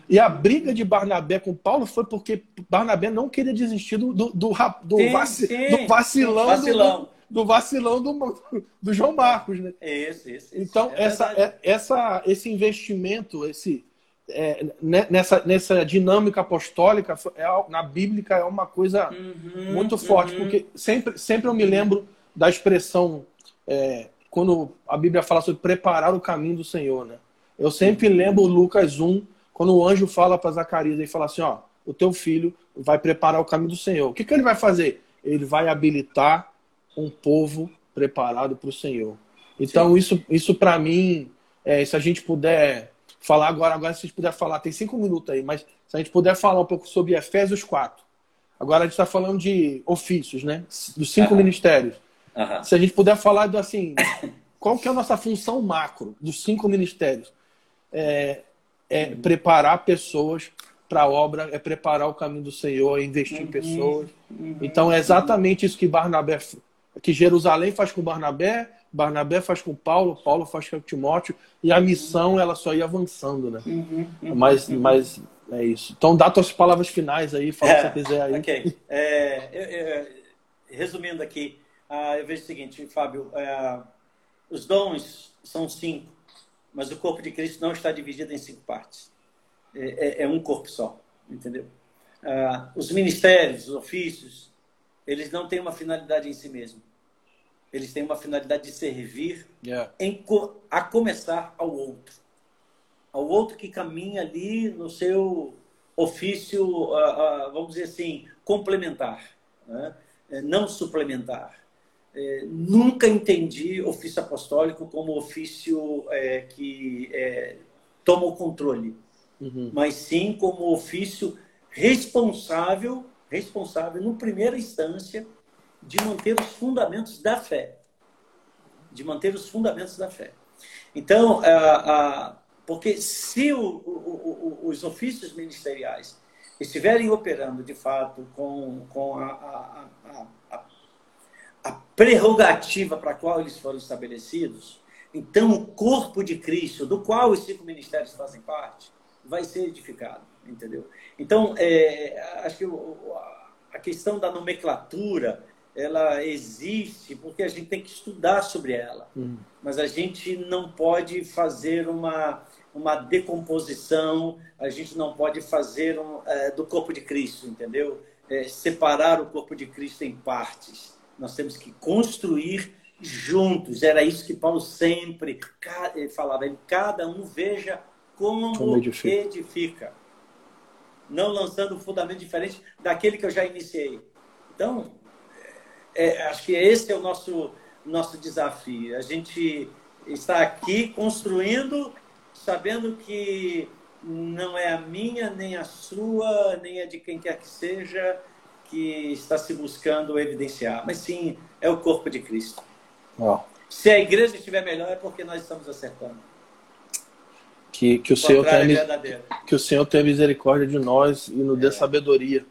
e, a briga de Barnabé com Paulo foi porque Barnabé não queria desistir do, do, do, do, sim, vaci, sim. do vacilão, vacilão. Do, do vacilão do, do João Marcos, né? Isso, isso. Então, é essa, é, essa, esse investimento, esse, é, né, nessa, nessa dinâmica apostólica, é, na bíblica, é uma coisa uhum, muito forte, uhum. porque sempre, sempre eu me lembro da expressão é, quando a Bíblia fala sobre preparar o caminho do Senhor, né? Eu sempre lembro Lucas 1, quando o anjo fala para Zacarias e fala assim, ó, o teu filho vai preparar o caminho do Senhor. O que, que ele vai fazer? Ele vai habilitar um povo preparado para o Senhor. Então, Sim. isso, isso para mim, é, se a gente puder falar agora, agora se a gente puder falar, tem cinco minutos aí, mas se a gente puder falar um pouco sobre Efésios 4. Agora a gente está falando de ofícios, né? Dos cinco uhum. ministérios. Uhum. Se a gente puder falar do assim, qual que é a nossa função macro dos cinco ministérios? É, é uhum. preparar pessoas para a obra, é preparar o caminho do Senhor, é investir em uhum. pessoas. Uhum. Então é exatamente isso que Barnabé, que Jerusalém faz com Barnabé, Barnabé faz com Paulo, Paulo faz com Timóteo, e a missão ela só ia avançando, né? Mas, mas é isso. Então dá tuas palavras finais aí, fala é, o que você quiser aí. Ok. É, eu, eu, resumindo aqui, ah, eu vejo o seguinte, Fábio, é, os dons são cinco, mas o corpo de Cristo não está dividido em cinco partes. É, é, é um corpo só, entendeu? Ah, os ministérios, os ofícios, eles não têm uma finalidade em si mesmo. Eles têm uma finalidade de servir yeah. em, a começar ao outro. Ao outro que caminha ali no seu ofício, uh, uh, vamos dizer assim, complementar, né? É, não suplementar. É, nunca entendi ofício apostólico como ofício é, que é, toma o controle, uhum. mas sim como ofício responsável, responsável, no primeira instância, de manter os fundamentos da fé. De manter os fundamentos da fé. Então, a, a, porque se o, o, o, os ofícios ministeriais estiverem operando de fato com, com a, a, a prerrogativa para a qual eles foram estabelecidos, então o corpo de Cristo, do qual os cinco ministérios fazem parte, vai ser edificado, entendeu? Então, é, acho que a questão da nomenclatura, ela existe porque a gente tem que estudar sobre ela, hum. mas a gente não pode fazer uma uma decomposição, a gente não pode fazer um, é, do corpo de Cristo, entendeu? É, separar o corpo de Cristo em partes nós temos que construir juntos. Era isso que Paulo sempre falava. Ele, cada um veja como, como edifica. edifica. Não lançando um fundamento diferente daquele que eu já iniciei. Então, é, é, acho que esse é o nosso, nosso desafio. A gente está aqui construindo, sabendo que não é a minha, nem a sua, nem a de quem quer que seja, que está se buscando evidenciar, mas sim é o corpo de Cristo. Oh. Se a igreja estiver melhor é porque nós estamos acertando. Que, que, o, Senhor tenha, que o Senhor tenha misericórdia de nós e nos é. dê sabedoria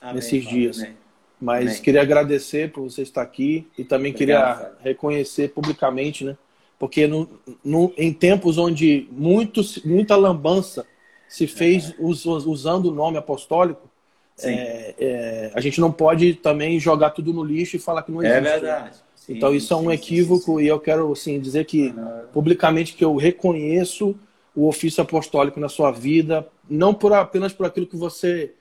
Amém, nesses dias. Amém. Mas Amém. queria agradecer por você estar aqui e também Obrigado, queria reconhecer publicamente, né? Porque no, no, em tempos onde muitos, muita lambança se fez é. us, usando o nome apostólico, é, é, a gente não pode também jogar tudo no lixo e falar que não é existe. É verdade. Sim, então isso sim, é um equívoco sim, e eu quero assim, dizer que publicamente que eu reconheço o ofício apostólico na sua vida, não por, apenas por aquilo que você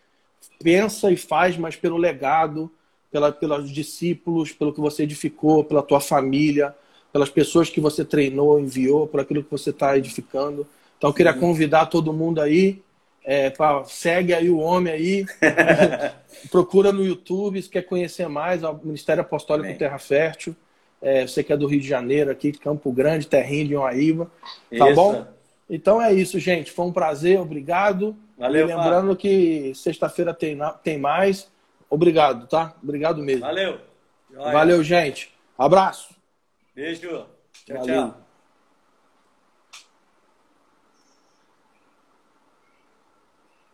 pensa e faz, mas pelo legado, pela, pelos discípulos, pelo que você edificou, pela tua família, pelas pessoas que você treinou, enviou, por aquilo que você está edificando. Então eu queria convidar todo mundo aí é, segue aí o homem aí, [laughs] procura no YouTube se quer conhecer mais o Ministério Apostólico Bem. Terra Fértil. É, você que é do Rio de Janeiro, aqui, Campo Grande, Terrinho de Uaíba. Tá isso. bom? Então é isso, gente. Foi um prazer, obrigado. Valeu, e lembrando Fábio. que sexta-feira tem, tem mais. Obrigado, tá? Obrigado mesmo. Valeu. Valeu, gente. Abraço. Beijo. Tchau, Valeu. tchau.